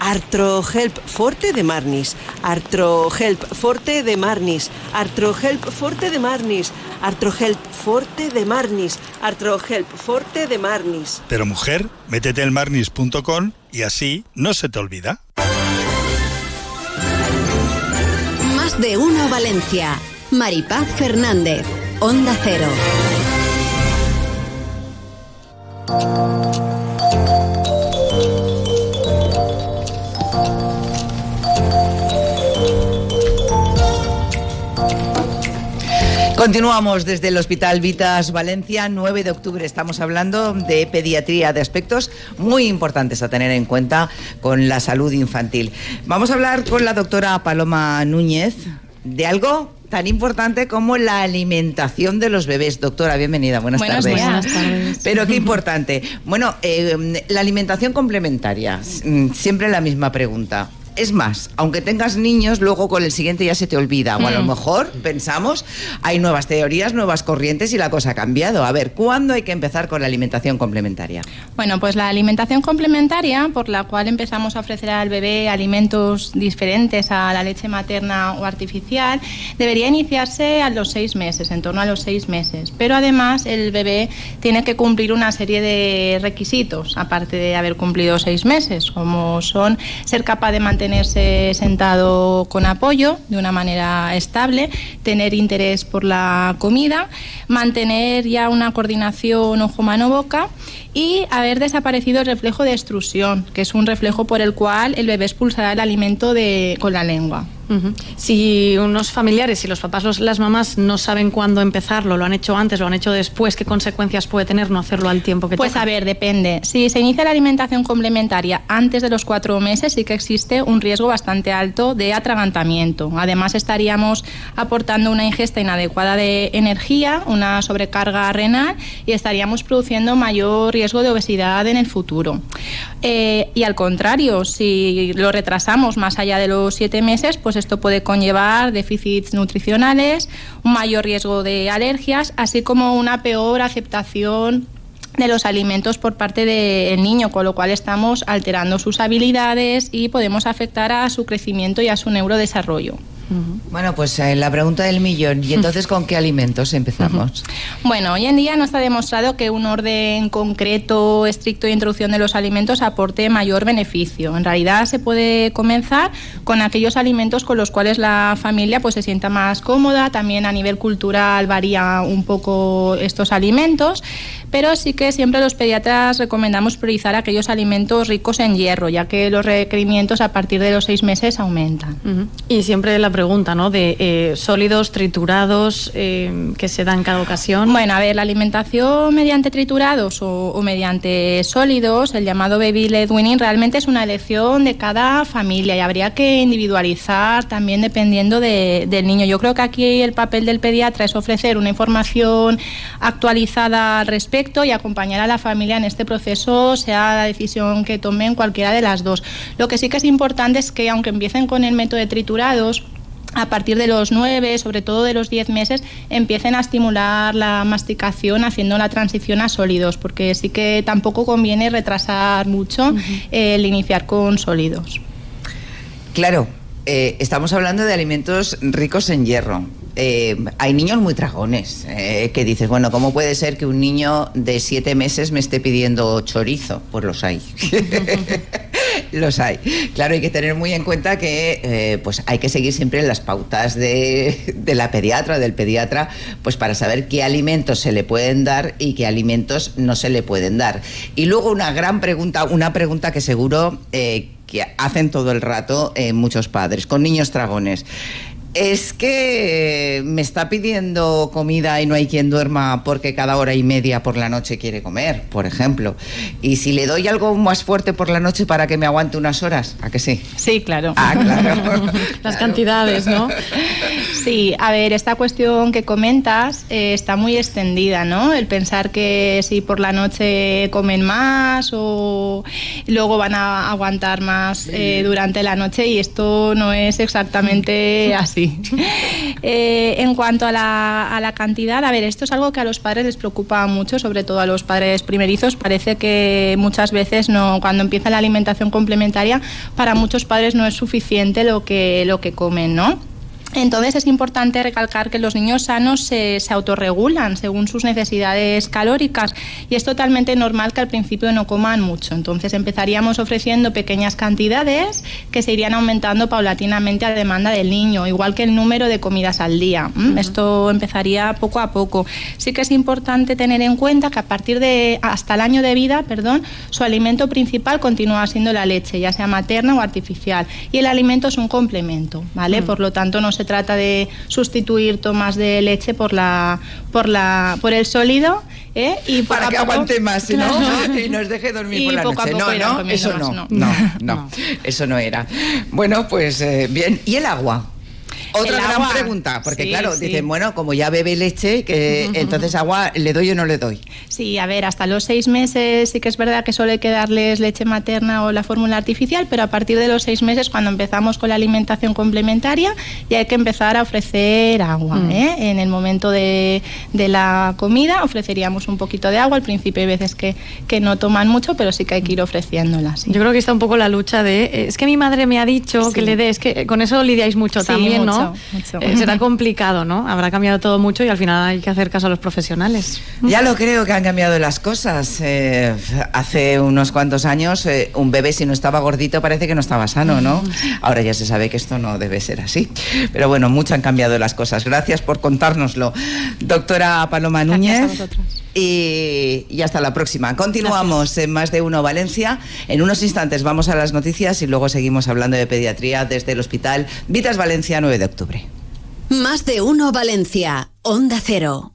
Artrohelp Forte de Marnis. Artrohelp Forte de Marnis. Artrohelp Forte de Marnis. Artrohelp Forte de Marnis. Artrohelp Forte de Marnis. Pero mujer, métete en marnis.com y así no se te olvida. Más de uno Valencia. Maripaz Fernández. Onda Cero. Continuamos desde el Hospital Vitas Valencia, 9 de octubre. Estamos hablando de pediatría, de aspectos muy importantes a tener en cuenta con la salud infantil. Vamos a hablar con la doctora Paloma Núñez de algo tan importante como la alimentación de los bebés. Doctora, bienvenida, buenas, Buenos tardes. Buenas tardes. Pero qué importante. Bueno, eh, la alimentación complementaria, mm, siempre la misma pregunta. Es más, aunque tengas niños, luego con el siguiente ya se te olvida. O a lo Mm. mejor pensamos, hay nuevas teorías, nuevas corrientes y la cosa ha cambiado. A ver, ¿cuándo hay que empezar con la alimentación complementaria? Bueno, pues la alimentación complementaria, por la cual empezamos a ofrecer al bebé alimentos diferentes a la leche materna o artificial, debería iniciarse a los seis meses, en torno a los seis meses. Pero además el bebé tiene que cumplir una serie de requisitos, aparte de haber cumplido seis meses, como son ser capaz de mantenerse sentado con apoyo de una manera estable, tener interés por la comida, mantener ya una coordinación ojo-mano-boca y haber desaparecido el reflejo de extrusión, que es un reflejo por el cual el bebé expulsará el alimento de, con la lengua. Ujú. Si unos familiares, si los papás, los- las mamás no saben cuándo empezarlo, lo han hecho antes, lo han hecho después, ¿qué consecuencias puede tener no hacerlo al tiempo que Pues toca? a ver, depende. Si se inicia la alimentación complementaria antes de los cuatro meses, sí que existe un riesgo bastante alto de atragantamiento. Además, estaríamos aportando una ingesta inadecuada de energía, una sobrecarga renal y estaríamos produciendo mayor riesgo de obesidad en el futuro. Eh, y al contrario, si lo retrasamos más allá de los siete meses, pues esto puede conllevar déficits nutricionales, un mayor riesgo de alergias, así como una peor aceptación de los alimentos por parte del niño, con lo cual estamos alterando sus habilidades y podemos afectar a su crecimiento y a su neurodesarrollo. Bueno, pues eh, la pregunta del millón. ¿Y entonces con qué alimentos empezamos? Bueno, hoy en día no está demostrado que un orden concreto, estricto de introducción de los alimentos aporte mayor beneficio. En realidad se puede comenzar con aquellos alimentos con los cuales la familia pues, se sienta más cómoda. También a nivel cultural varía un poco estos alimentos, pero sí que siempre los pediatras recomendamos priorizar aquellos alimentos ricos en hierro, ya que los requerimientos a partir de los seis meses aumentan. Y siempre la pregunta, ¿no? De eh, sólidos, triturados, eh, que se da en cada ocasión. Bueno, a ver, la alimentación mediante triturados o, o mediante sólidos, el llamado baby led weaning, realmente es una elección de cada familia y habría que individualizar también dependiendo de- del niño. Yo creo que aquí el papel del pediatra es ofrecer una información actualizada al respecto y acompañar a la familia en este proceso, sea la decisión que tomen cualquiera de las dos. Lo que sí que es importante es que aunque empiecen con el método de triturados, a partir de los 9, sobre todo de los 10 meses, empiecen a estimular la masticación haciendo la transición a sólidos, porque sí que tampoco conviene retrasar mucho el iniciar con sólidos. Claro, eh, estamos hablando de alimentos ricos en hierro. Eh, hay niños muy tragones eh, que dices, bueno, ¿cómo puede ser que un niño de siete meses me esté pidiendo chorizo? Pues los hay. los hay. Claro, hay que tener muy en cuenta que eh, pues hay que seguir siempre las pautas de, de la pediatra, del pediatra, pues para saber qué alimentos se le pueden dar y qué alimentos no se le pueden dar. Y luego una gran pregunta, una pregunta que seguro eh, que hacen todo el rato eh, muchos padres, con niños tragones. Es que me está pidiendo comida y no hay quien duerma porque cada hora y media por la noche quiere comer, por ejemplo. Y si le doy algo más fuerte por la noche para que me aguante unas horas, ¿a que sí? Sí, claro. Ah, claro. Las cantidades, ¿no? Sí, a ver, esta cuestión que comentas eh, está muy extendida, ¿no? El pensar que si por la noche comen más o luego van a aguantar más eh, durante la noche y esto no es exactamente así. sí. Eh, en cuanto a la, a la cantidad, a ver, esto es algo que a los padres les preocupa mucho, sobre todo a los padres primerizos. Parece que muchas veces no, cuando empieza la alimentación complementaria, para muchos padres no es suficiente lo que, lo que comen, ¿no? Entonces es importante recalcar que los niños sanos se, se, autorregulan según sus necesidades calóricas y es totalmente normal que al principio no coman mucho. Entonces empezaríamos ofreciendo pequeñas cantidades que se irían aumentando paulatinamente a demanda del niño, igual que el número de comidas al día. ¿Mm? Esto empezaría poco a poco. Sí que es importante tener en cuenta que a partir de hasta el año de vida, perdón, su alimento principal continúa siendo la leche, ya sea materna o artificial, y el alimento es un complemento, ¿vale? Por lo tanto no se trata de sustituir tomas de leche por la por la por el sólido ¿eh? y para que poco, aguante más ¿no? Claro. y nos deje dormir y por la poco noche a poco no, no eso más, no, no, no, eso no era bueno pues eh, bien y el agua otra El gran agua. pregunta, porque Sí, claro, sí. dicen, bueno, como ya bebe leche, que entonces agua, ¿le doy o no le doy? Sí, a ver, hasta los seis meses sí que es verdad que solo hay que darles leche materna o la fórmula artificial, pero a partir de los seis meses, cuando empezamos con la alimentación complementaria, ya hay que empezar a ofrecer agua. Mm. ¿eh? En el momento de, de la comida ofreceríamos un poquito de agua. Al principio hay veces que, que no toman mucho, pero sí que hay que ir ofreciéndola. sí. Yo creo que está un poco la lucha de, eh, es que mi madre me ha dicho Sí. que le dé, es que con eso lidiáis mucho Sí, también, ¿no? Mucho, mucho. Eh, será complicado, ¿no? Habrá cambiado todo mucho y al final hay que hacer caso a los profesionales. Ya lo creo que han cambiado las cosas. Eh, hace unos cuantos años, eh, un bebé si no estaba gordito parece que no estaba sano, ¿no? Ahora ya se sabe que esto no debe ser así. Pero bueno, mucho han cambiado las cosas. Gracias por contárnoslo. Doctora Paloma Núñez. Y, hasta la próxima. Continuamos en Más de Uno Valencia. En unos instantes vamos a las noticias y luego seguimos hablando de pediatría desde el Hospital Vitas Valencia 9 de octubre. Más de uno Valencia. Onda Cero.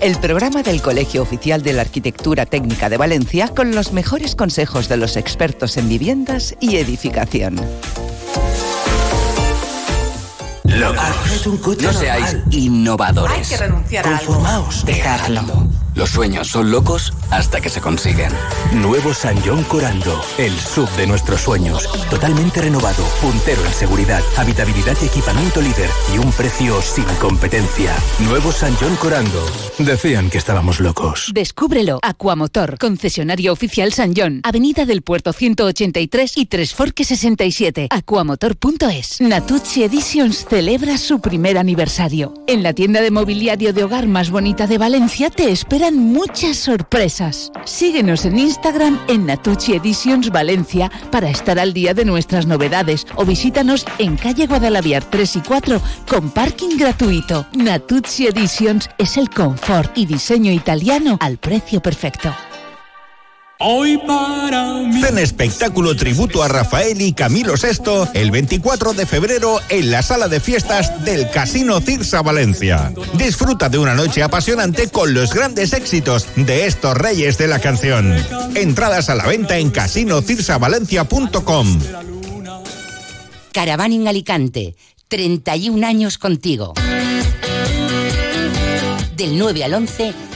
el programa del Colegio Oficial de la Arquitectura Técnica de Valencia con los mejores consejos de los expertos en viviendas y edificación. Locos. No seáis innovadores. Hay que renunciar a algo. Conformaos. Dejadlo. Los sueños son locos hasta que se consiguen. Nuevo San John Corando, el sub de nuestros sueños. Totalmente renovado, puntero en seguridad, habitabilidad y equipamiento líder y un precio sin competencia. Nuevo San John Corando. Decían que estábamos locos. Descúbrelo. Aquamotor, concesionario oficial San John, Avenida del Puerto 183 y Tres Forques 67. Aquamotor.es. Natucci Editions celebra su primer aniversario. En la tienda de mobiliario de hogar más bonita de Valencia te muchas sorpresas. Síguenos en Instagram en Natucci Editions Valencia para estar al día de nuestras novedades o visítanos en calle Guadalaviar 3 y 4 con parking gratuito. Natucci Editions es el confort y diseño italiano al precio perfecto. Hoy para mí. Ven espectáculo tributo a Rafael y Camilo VI el 24 de febrero en la sala de fiestas del Casino Cirsa Valencia. Disfruta de una noche apasionante con los grandes éxitos de estos reyes de la canción. Entradas a la venta en casinocirsavalencia.com. Caravaning Alicante, 31 años contigo. Del 9 al 11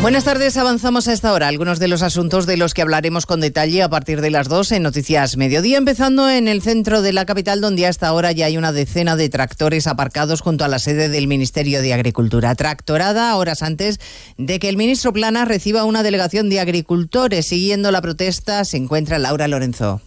Buenas tardes, avanzamos a esta hora. Algunos de los asuntos de los que hablaremos con detalle a partir de las 2 en Noticias Mediodía, empezando en el centro de la capital, donde hasta ahora ya hay una decena de tractores aparcados junto a la sede del Ministerio de Agricultura. Tractorada horas antes de que el ministro Plana reciba una delegación de agricultores. Siguiendo la protesta se encuentra Laura Lorenzo.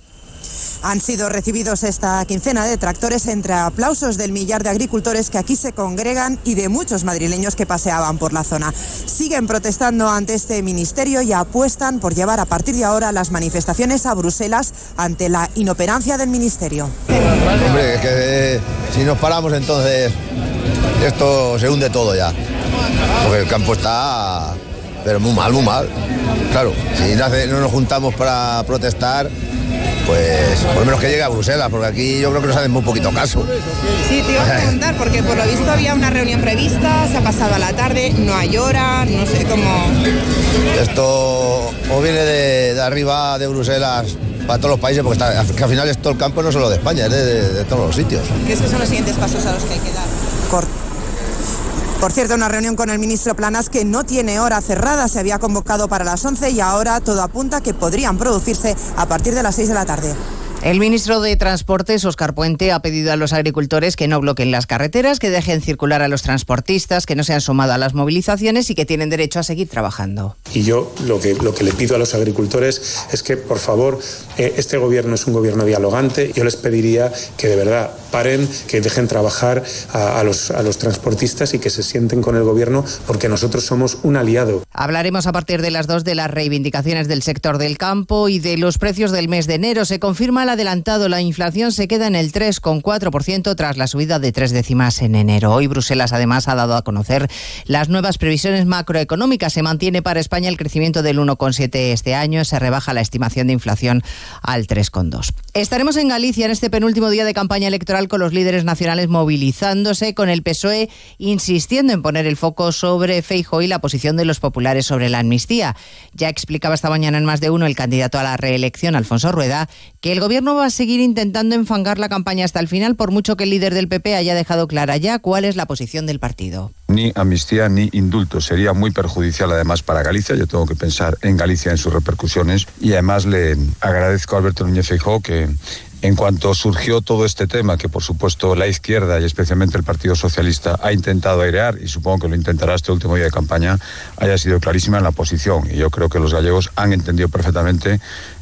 Han sido recibidos esta quincena de tractores entre aplausos del millar de agricultores que aquí se congregan y de muchos madrileños que paseaban por la zona. Siguen protestando ante este ministerio y apuestan por llevar a partir de ahora las manifestaciones a Bruselas ante la inoperancia del ministerio. Hombre, es que eh, si nos paramos entonces esto se hunde todo ya. Porque el campo está pero muy mal, muy mal. Claro, si no nos juntamos para protestar, pues por lo menos que llegue a Bruselas, porque aquí yo creo que nos hacen muy poquito caso. Sí, te iba a preguntar, porque por lo visto había una reunión prevista, se ha pasado a la tarde, no hay hora, no sé cómo... Esto o viene de, arriba de Bruselas para todos los países, porque está, al final es todo el campo no solo de España, es de, todos los sitios. ¿Qué son los siguientes pasos a los que hay que dar? Por cierto, una reunión con el ministro Planas que no tiene hora cerrada, se había convocado para las 11 y ahora todo apunta que podrían producirse a partir de las 6 de la tarde. El ministro de Transportes, Oscar Puente, ha pedido a los agricultores que no bloqueen las carreteras, que dejen circular a los transportistas, que no se han sumado a las movilizaciones y que tienen derecho a seguir trabajando. Y yo lo que, lo que le pido a los agricultores es que, por favor, eh, este gobierno es un gobierno dialogante. Yo les pediría que de verdad paren, que dejen trabajar a, los, a los transportistas y que se sienten con el gobierno porque nosotros somos un aliado. Hablaremos a partir de las dos de las reivindicaciones del sector del campo y de los precios del mes de enero. Se confirma la adelantado, la inflación se queda en el 3,4% tras la subida de tres décimas en enero. Hoy Bruselas además ha dado a conocer las nuevas previsiones macroeconómicas. Se mantiene para España el crecimiento del 1,7 este año, se rebaja la estimación de inflación al 3,2. Estaremos en Galicia en este penúltimo día de campaña electoral con los líderes nacionales movilizándose, con el PSOE insistiendo en poner el foco sobre Feijo y la posición de los populares sobre la amnistía. Ya explicaba esta mañana en más de uno el candidato a la reelección, Alfonso Rueda, que el gobierno no va a seguir intentando enfangar la campaña hasta el final, por mucho que el líder del PP haya dejado clara ya cuál es la posición del partido. Ni amnistía ni indulto. Sería muy perjudicial además para Galicia. Yo tengo que pensar en Galicia, en sus repercusiones. Y además le agradezco a Alberto Núñez Feijóo que en cuanto surgió todo este tema, que por supuesto la izquierda y especialmente el Partido Socialista ha intentado airear, y supongo que lo intentará este último día de campaña, haya sido clarísima en la posición. Y yo creo que los gallegos han entendido perfectamente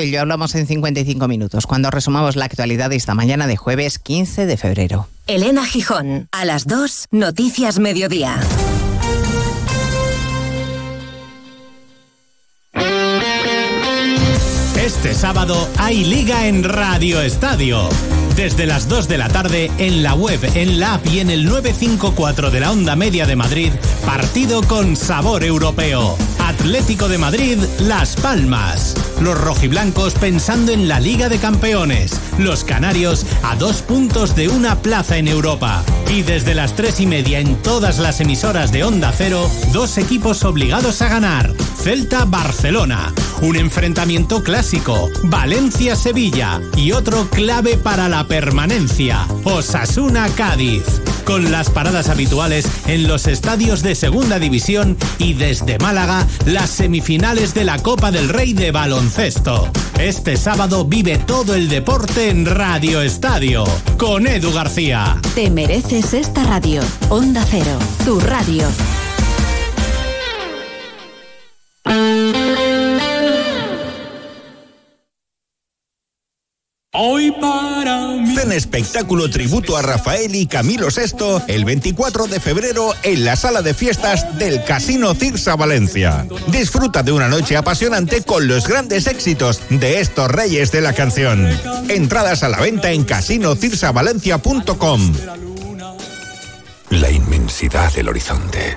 Hoy lo hablamos en 55 minutos, cuando resumamos la actualidad de esta mañana de jueves 15 de febrero. Elena Gijón, a las 2, Noticias Mediodía. Este sábado hay liga en Radio Estadio. Desde las 2 de la tarde en la web, en la app y en el 954 de la Onda Media de Madrid, partido con sabor europeo. Atlético de Madrid, Las Palmas. Los rojiblancos pensando en la Liga de Campeones. Los canarios a dos puntos de una plaza en Europa. Y desde las tres y media en todas las emisoras de Onda Cero, dos equipos obligados a ganar. Celta Barcelona. Un enfrentamiento clásico. Valencia-Sevilla. Y otro clave para la permanencia. Osasuna Cádiz. Con las paradas habituales en los estadios de Segunda División y desde Málaga, las semifinales de la Copa del Rey de Baloncesto. Este sábado vive todo el deporte en Radio Estadio. Con Edu García. Te mereces esta radio. Onda Cero, tu radio. Hoy para mí. Ven espectáculo tributo a Rafael y Camilo VI el 24 de febrero en la sala de fiestas del Casino Cirsa Valencia. Disfruta de una noche apasionante con los grandes éxitos de estos reyes de la canción. Entradas a la venta en casinocirsavalencia.com. La inmensidad del horizonte,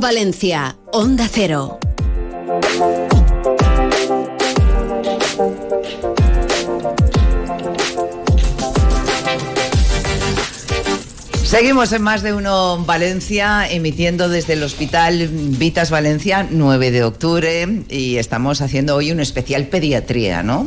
Valencia. Onda Cero. Seguimos en más de uno Valencia, emitiendo desde el Hospital Vitas Valencia 9 de octubre y estamos haciendo hoy un especial pediatría, ¿no?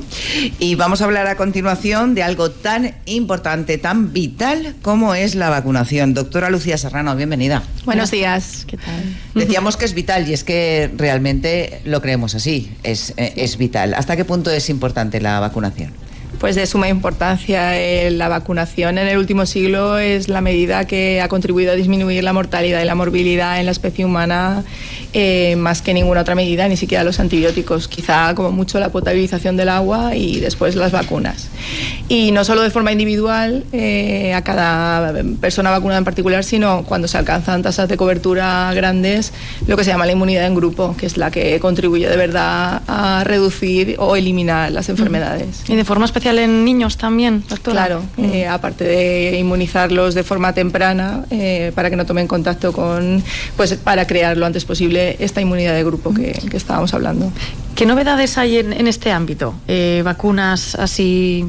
Y vamos a hablar a continuación de algo tan importante, tan vital como es la vacunación. Doctora Lucía Serrano, bienvenida. Buenos días, ¿qué tal? Decíamos que es vital y es que realmente lo creemos así, es, eh, es vital. ¿Hasta qué punto es importante la vacunación? Pues de suma importancia. Eh, la vacunación en el último siglo es la medida que ha contribuido a disminuir la mortalidad y la morbilidad en la especie humana eh, más que ninguna otra medida, ni siquiera los antibióticos. Quizá como mucho la potabilización del agua y después las vacunas. Y no solo de forma individual eh, a cada persona vacunada en particular, sino cuando se alcanzan tasas de cobertura grandes, lo que se llama la inmunidad en grupo, que es la que contribuye de verdad a reducir o eliminar las enfermedades. Y de forma especial en niños también, doctora. Claro, eh, aparte de inmunizarlos de forma temprana eh, para que no tomen contacto con, pues para crear lo antes posible esta inmunidad de grupo que, que estábamos hablando. ¿Qué novedades hay en, en este ámbito? Eh, vacunas así.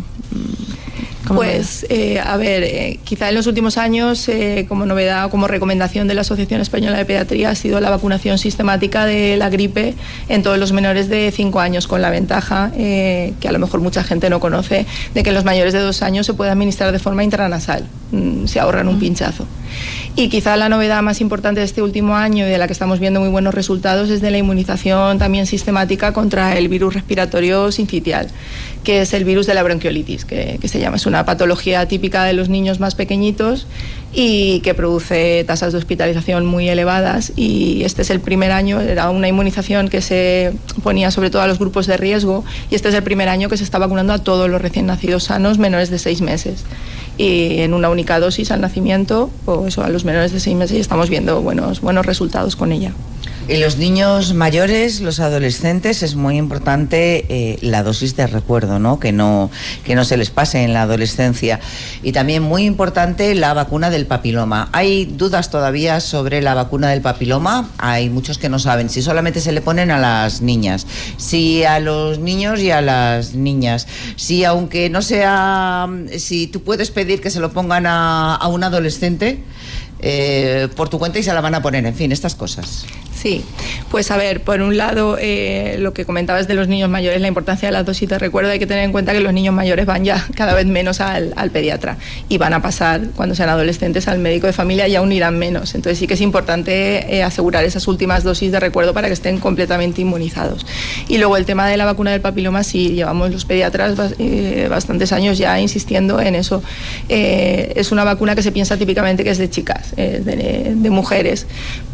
¿cómo Pues, eh, a ver, eh, quizá en los últimos años, eh, como novedad o como recomendación de la Asociación Española de Pediatría, ha sido la vacunación sistemática de la gripe en todos los menores de 5 años, con la ventaja, que a lo mejor mucha gente no conoce, de que en los mayores de 2 años se puede administrar de forma intranasal, Mm, se ahorran un pinchazo. Y quizá la novedad más importante de este último año y de la que estamos viendo muy buenos resultados es de la inmunización también sistemática contra el virus respiratorio sincitial, que es el virus de la bronquiolitis, que, que se llama. Es una patología típica de los niños más pequeñitos y que produce tasas de hospitalización muy elevadas. Y este es el primer año, era una inmunización que se ponía sobre todo a los grupos de riesgo y este es el primer año que se está vacunando a todos los recién nacidos sanos menores de seis meses y en una única dosis al nacimiento o eso a los menores de seis meses y estamos viendo buenos, buenos resultados con ella. Y los niños mayores, los adolescentes, es muy importante eh, la dosis de recuerdo, ¿no? Que, ¿no? que no se les pase en la adolescencia. Y también muy importante la vacuna del papiloma. Hay dudas todavía sobre la vacuna del papiloma. Hay muchos que no saben si solamente se le ponen a las niñas, si a los niños y a las niñas, si aunque no sea, si tú puedes pedir que se lo pongan a, a un adolescente. eh, por tu cuenta y se la van a poner, en fin, estas cosas. Sí, pues a ver, por un lado, eh, lo que comentabas de los niños mayores, la importancia de las dosis de recuerdo, hay que tener en cuenta que los niños mayores van ya cada vez menos al, pediatra y van a pasar, cuando sean adolescentes, al médico de familia y aún irán menos. Entonces sí que es importante eh, asegurar esas últimas dosis de recuerdo para que estén completamente inmunizados. Y luego el tema de la vacuna del papiloma, sí, llevamos los pediatras eh, bastantes años ya insistiendo en eso. es una vacuna que se piensa típicamente que es de chicas, de, de mujeres,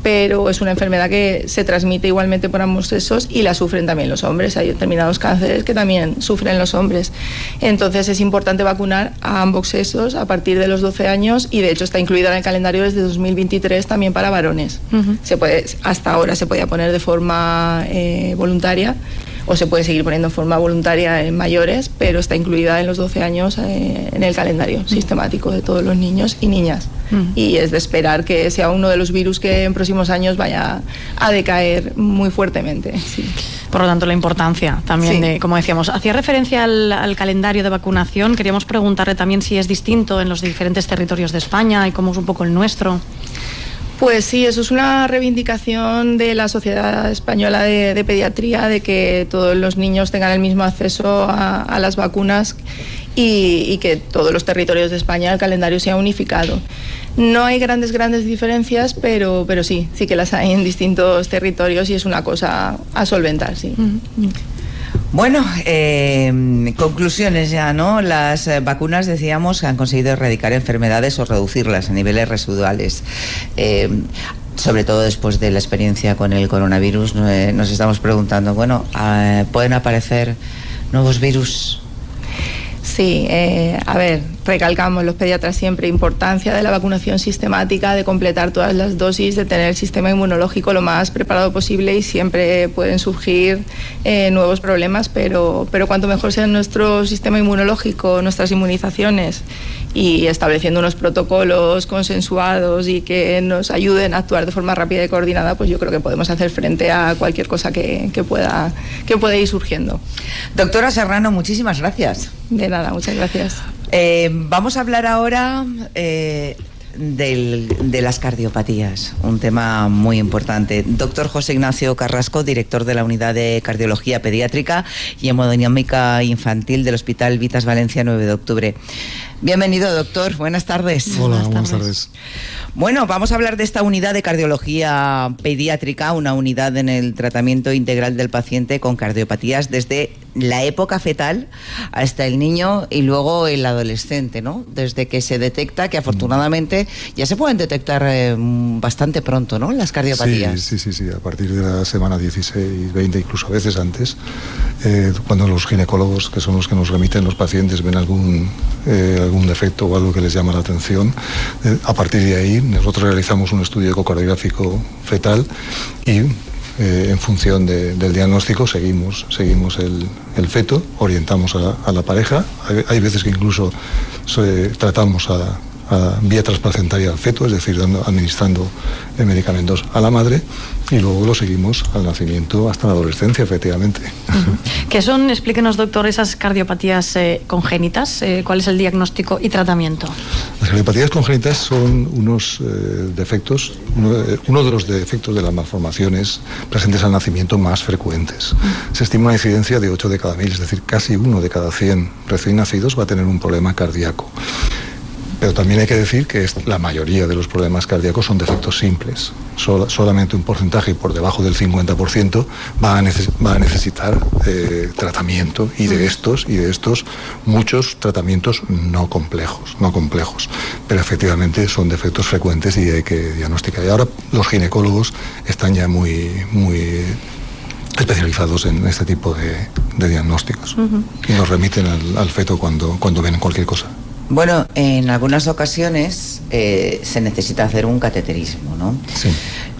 pero es una enfermedad que se transmite igualmente por ambos sexos y la sufren también los hombres. Hay determinados cánceres que también sufren los hombres. Entonces es importante vacunar a ambos sexos a partir de los 12 años y de hecho está incluida en el calendario desde 2023 también para varones. se puede, hasta ahora se podía poner de forma eh, voluntaria o se puede seguir poniendo en forma voluntaria en mayores, pero está incluida en los 12 años eh, en el calendario sistemático de todos los niños y niñas. Y es de esperar que sea uno de los virus que en próximos años vaya a decaer muy fuertemente. Por lo tanto, la importancia también de, como decíamos, hacía referencia al, calendario de vacunación. Queríamos preguntarle también si es distinto en los diferentes territorios de España y cómo es un poco el nuestro. Pues sí, eso es una reivindicación de la Sociedad Española de, Pediatría, de que todos los niños tengan el mismo acceso a, las vacunas y, que todos los territorios de España el calendario sea unificado. No hay grandes, grandes diferencias, pero, pero sí, sí que las hay en distintos territorios y es una cosa a solventar, sí. Bueno, eh, conclusiones ya, ¿no? Las eh, vacunas, decíamos, han conseguido erradicar enfermedades o reducirlas a niveles residuales. Eh, sobre todo después de la experiencia con el coronavirus, nos estamos preguntando, bueno, ¿pueden aparecer nuevos virus? Sí, a ver, recalcamos los pediatras siempre importancia de la vacunación sistemática, de completar todas las dosis, de tener el sistema inmunológico lo más preparado posible y siempre pueden surgir eh, nuevos problemas, pero, pero cuanto mejor sea nuestro sistema inmunológico, nuestras inmunizaciones y estableciendo unos protocolos consensuados y que nos ayuden a actuar de forma rápida y coordinada, pues yo creo que podemos hacer frente a cualquier cosa que, pueda, que pueda ir surgiendo. Doctora Serrano, muchísimas gracias. De nada, muchas gracias. Eh, vamos a hablar ahora eh, de las cardiopatías, un tema muy importante. Doctor José Ignacio Carrasco, director de la Unidad de Cardiología Pediátrica y Hemodinámica Infantil del Hospital Vitas Valencia 9 de octubre. Bienvenido, doctor. Buenas tardes. Hola, buenas tardes. Bueno, vamos a hablar de esta unidad de cardiología pediátrica, una unidad en el tratamiento integral del paciente con cardiopatías desde la época fetal hasta el niño y luego el adolescente, ¿no? Desde que se detecta, que afortunadamente ya se pueden detectar eh, bastante pronto, ¿no? Las cardiopatías. Sí, sí, sí, a partir de la semana 16, 20, incluso a veces antes, eh, cuando los ginecólogos, que son los que nos remiten los pacientes, ven algún, eh, algún defecto o algo que les llama la atención, a partir de ahí nosotros realizamos un estudio ecocardiográfico fetal y eh, en función del diagnóstico seguimos, seguimos el, feto, orientamos a, la pareja. Hay, veces que incluso tratamos a, vía transplacentaria al feto, es decir, administrando medicamentos a la madre y luego lo seguimos al nacimiento hasta la adolescencia, efectivamente. ¿Qué son, explíquenos, doctor, esas cardiopatías eh, congénitas? Eh, ¿Cuál es el diagnóstico y tratamiento? Las cardiopatías congénitas son unos eh, defectos, uno, de los defectos de las malformaciones presentes al nacimiento más frecuentes. Se estima una incidencia de 8 de cada mil, es decir, casi uno de cada 100 recién nacidos va a tener un problema cardíaco. Pero también hay que decir que la mayoría de los problemas cardíacos son defectos simples. solamente un porcentaje por debajo del 50% va a, necesitar eh, tratamiento y de estos y de estos muchos tratamientos no complejos, no complejos. Pero efectivamente son defectos frecuentes y hay que diagnosticar. Y ahora los ginecólogos están ya muy muy especializados en este tipo de, diagnósticos y nos remiten al, al feto cuando, cuando ven cualquier cosa. Bueno, en algunas ocasiones eh, se necesita hacer un cateterismo, ¿no? Sí.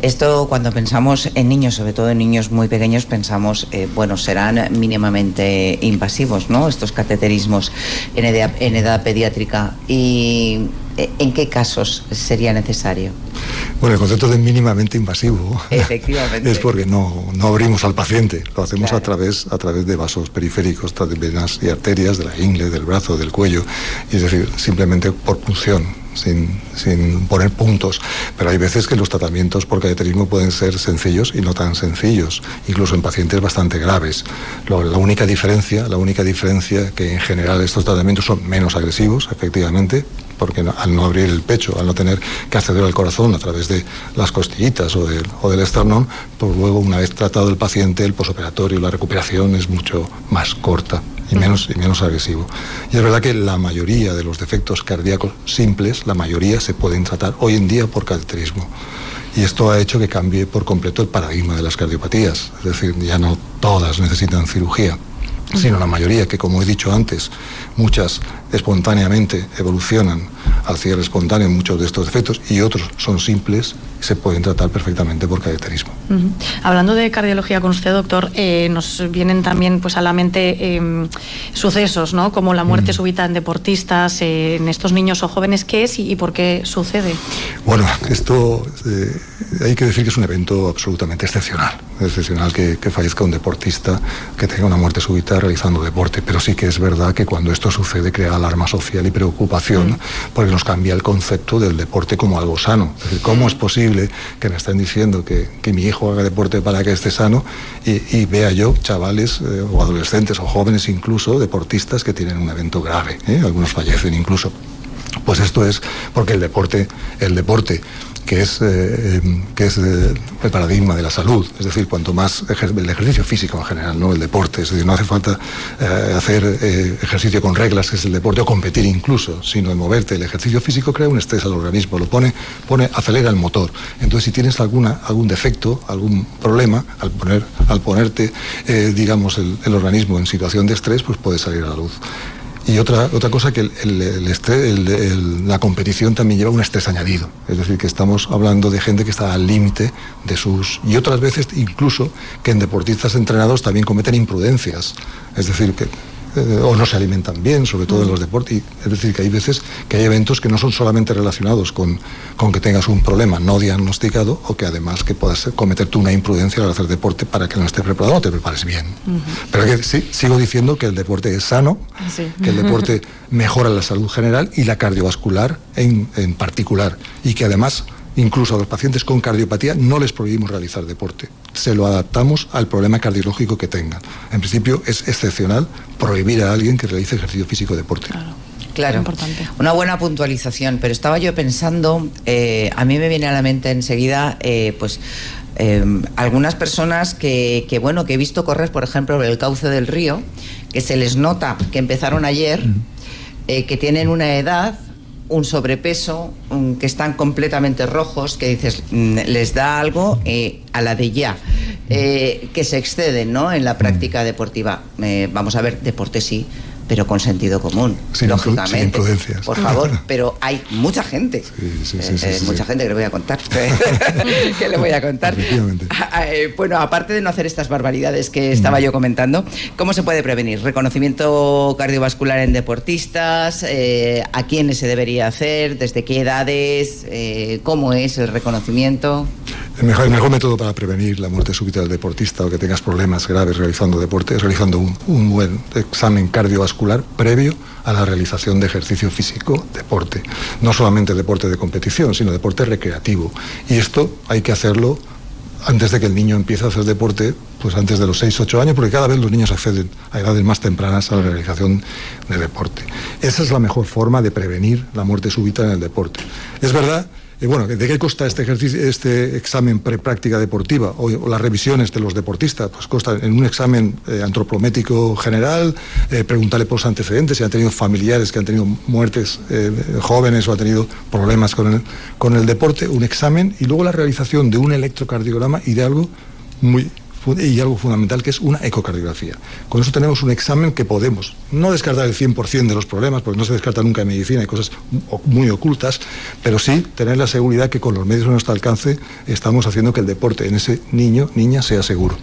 Esto cuando pensamos en niños, sobre todo en niños muy pequeños, pensamos, eh, bueno, serán mínimamente invasivos, ¿no? Estos cateterismos en en edad pediátrica. Y eh, ¿En qué casos sería necesario? Bueno, el concepto de mínimamente invasivo Efectivamente. es porque no, no abrimos al paciente, lo hacemos a, través, a través de vasos periféricos, de venas y arterias, de la ingle, del brazo, del cuello, y es decir, simplemente por punción sin, sin poner puntos, pero hay veces que los tratamientos por cateterismo pueden ser sencillos y no tan sencillos, incluso en pacientes bastante graves. Lo- la única diferencia, la única diferencia que en general estos tratamientos son menos agresivos, efectivamente, porque no- al no abrir el pecho, al no tener que acceder al corazón a través de las costillitas o del, o del esternón, pues luego una vez tratado el paciente, el posoperatorio, la recuperación es mucho más corta y menos, y menos agresivo. Y es verdad que la mayoría de los defectos cardíacos simples, la mayoría se pueden tratar hoy en día por cateterismo. Y esto ha hecho que cambie por completo el paradigma de las cardiopatías. Es decir, ya no todas necesitan cirugía, sino la mayoría, que como he dicho antes, muchas espontáneamente evolucionan al cierre espontáneo muchos de estos defectos y otros son simples y se pueden tratar perfectamente por cateterismo. Ujú. Hablando de cardiología con usted, doctor, eh, nos vienen también pues, a la mente eh, sucesos, ¿no? Como la muerte súbita en deportistas, eh, en estos niños o jóvenes. ¿Qué es y, y por qué sucede? Bueno, esto eh, hay que decir que es un evento absolutamente excepcional. Excepcional que, que fallezca un deportista que tenga una muerte súbita realizando deporte, pero sí que es verdad que cuando esto sucede crea alarma social y preocupación porque nos cambia el concepto del deporte como algo sano. Es decir, ¿cómo es posible que me estén diciendo que, que mi hijo haga deporte para que esté sano y, y vea yo chavales eh, o adolescentes o jóvenes incluso deportistas que tienen un evento grave? ¿eh? Algunos fallecen incluso. Pues esto es porque el deporte, el deporte que es, eh, eh, que es eh, el paradigma de la salud, es decir, cuanto más ejer- el ejercicio físico en general, no el deporte, es decir, no hace falta eh, hacer ejercicio con reglas, que es el deporte, o competir incluso, sino en moverte. El ejercicio físico crea un estrés al organismo, lo pone, pone, acelera el motor. Entonces, si tienes alguna, algún defecto, algún problema, al, poner, al ponerte, digamos, el, el organismo en situación de estrés, pues puede salir a la luz. Y otra, otra cosa que el, la competición también lleva un estrés añadido. Es decir, que estamos hablando de gente que está al límite de sus... Y otras veces incluso que en deportistas entrenados también cometen imprudencias. Es decir, que... eh, o no se alimentan bien, sobre todo en los deportes. Es decir, que hay veces que hay eventos que no son solamente relacionados con, con que tengas un problema no diagnosticado o que además que puedas cometer tú una imprudencia al hacer deporte para que no estés preparado o te prepares bien. Pero que sí, sigo diciendo que el deporte es sano, que el deporte mejora la salud general y la cardiovascular en, en particular. Y que además, incluso a los pacientes con cardiopatía, no les prohibimos realizar deporte. Se lo adaptamos al problema cardiológico que tengan. En principio es excepcional prohibir a alguien que realice ejercicio físico deporte. Claro, una buena puntualización, pero estaba yo pensando, eh, a mí me viene a la mente enseguida, eh, pues, eh, algunas personas que, que, bueno, que he visto correr, por ejemplo, el cauce del río, que se les nota que empezaron ayer, eh, que tienen una edad, un sobrepeso, un- que están completamente rojos, que dices, mm, les da algo eh, a la de ya, eh, que se exceden ¿no? en la práctica deportiva. Eh, vamos a ver, deporte sí, pero con sentido común, Sin sin lógicamente. imprudencias. Por favor, pero hay mucha gente, sí, eh, sí, eh, sí, mucha sí. gente que le voy a contar. que le voy a contar. Ah, eh, bueno, aparte de no hacer estas barbaridades que estaba yo comentando, ¿cómo se puede prevenir? Reconocimiento cardiovascular en deportistas, eh, a quiénes se debería hacer, desde qué edades, eh, cómo es el reconocimiento. El mejor, método para prevenir la muerte súbita del deportista o que tengas problemas graves realizando deporte es realizando un, un buen examen cardiovascular previo a la realización de ejercicio físico, deporte. No solamente deporte de competición, sino deporte recreativo. Y esto hay que hacerlo antes de que el niño empiece a hacer deporte, pues antes de los 6-8 años, porque cada vez los niños acceden a edades más tempranas a la realización de deporte. Esa es la mejor forma de prevenir la muerte súbita en el deporte. Es verdad y bueno, ¿de qué consta este ejercicio, este examen prepráctica deportiva o, o las revisiones de los deportistas? Pues consta en un examen eh, antropométrico general, eh, preguntarle por los antecedentes, si han tenido familiares que han tenido muertes eh, jóvenes o han tenido problemas con el, con el deporte, un examen y luego la realización de un electrocardiograma y de algo muy y algo fundamental que es una ecocardiografía. Con eso tenemos un examen que podemos no descartar el 100% de los problemas, porque no se descarta nunca en medicina, hay cosas muy ocultas, pero sí tener la seguridad que con los medios a nuestro alcance estamos haciendo que el deporte en ese niño, niña, sea seguro.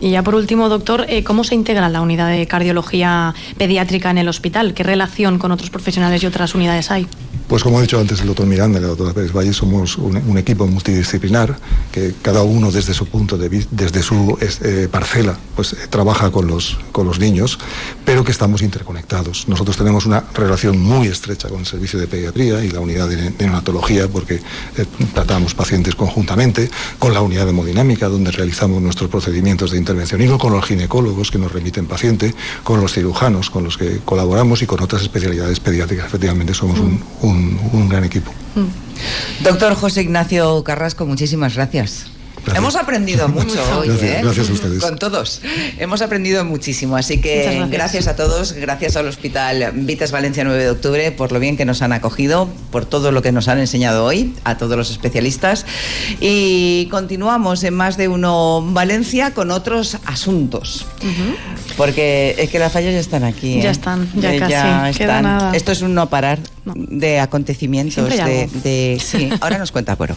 Y ya por último, doctor, eh, ¿cómo se integra la unidad de cardiología pediátrica en el hospital? ¿Qué relación con otros profesionales y otras unidades hay? Pues como ha dicho antes el doctor Miranda y la doctora Pérez Valle, somos un, un equipo multidisciplinar que cada uno desde su punto de vista, desde su es- eh, parcela, pues eh, trabaja con los, con los niños, pero que estamos interconectados. Nosotros tenemos una relación muy estrecha con el servicio de pediatría y la unidad de, neonatología porque eh, tratamos pacientes conjuntamente, con la unidad de hemodinámica donde realizamos nuestros procedimientos de intervencionismo, con los ginecólogos que nos remiten paciente, con los cirujanos con los que colaboramos y con otras especialidades pediátricas. Efectivamente somos un, gran equipo. Doctor José Ignacio Carrasco, muchísimas gracias. Hemos aprendido mucho hoy, ¿eh? gracias, a ustedes. Con todos. Hemos aprendido muchísimo. Así que gracias. a todos, gracias al Hospital Vitas Valencia 9 de octubre por lo bien que nos han acogido, por todo lo que nos han enseñado hoy, a todos los especialistas. Y continuamos en más de uno Valencia con otros asuntos. Porque es que las fallas ya están aquí. Ya ¿eh? están, ya, casi. están. Esto es un no parar de acontecimientos. De, de, sí, ahora nos cuenta Coro.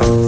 Oh.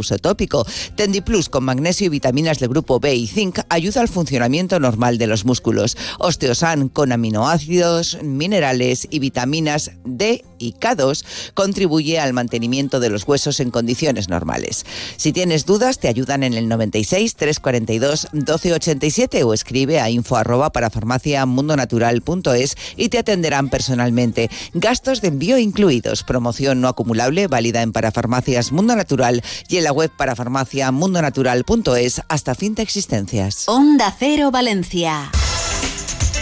uso tópico. Tendiplus con magnesio y vitaminas del grupo B y zinc ayuda al funcionamiento normal de los músculos. Osteosan con aminoácidos, minerales y vitaminas D y K2 contribuye al mantenimiento de los huesos en condiciones normales. Si tienes dudas, te ayudan en el 96 342 1287 o escribe a info arroba para farmaciamundonatural.es y te atenderán personalmente. Gastos de envío incluidos. Promoción no acumulable válida en Parafarmacias Mundo Natural y en la web para farmacia mundonatural.es hasta fin de existencias. Onda Cero Valencia.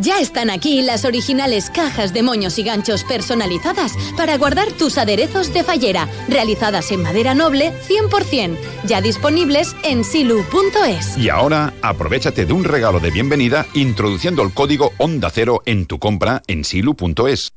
Ya están aquí las originales cajas de moños y ganchos personalizadas para guardar tus aderezos de fallera, realizadas en madera noble 100%, ya disponibles en silu.es. Y ahora, aprovechate de un regalo de bienvenida introduciendo el código Onda Cero en tu compra en silu.es.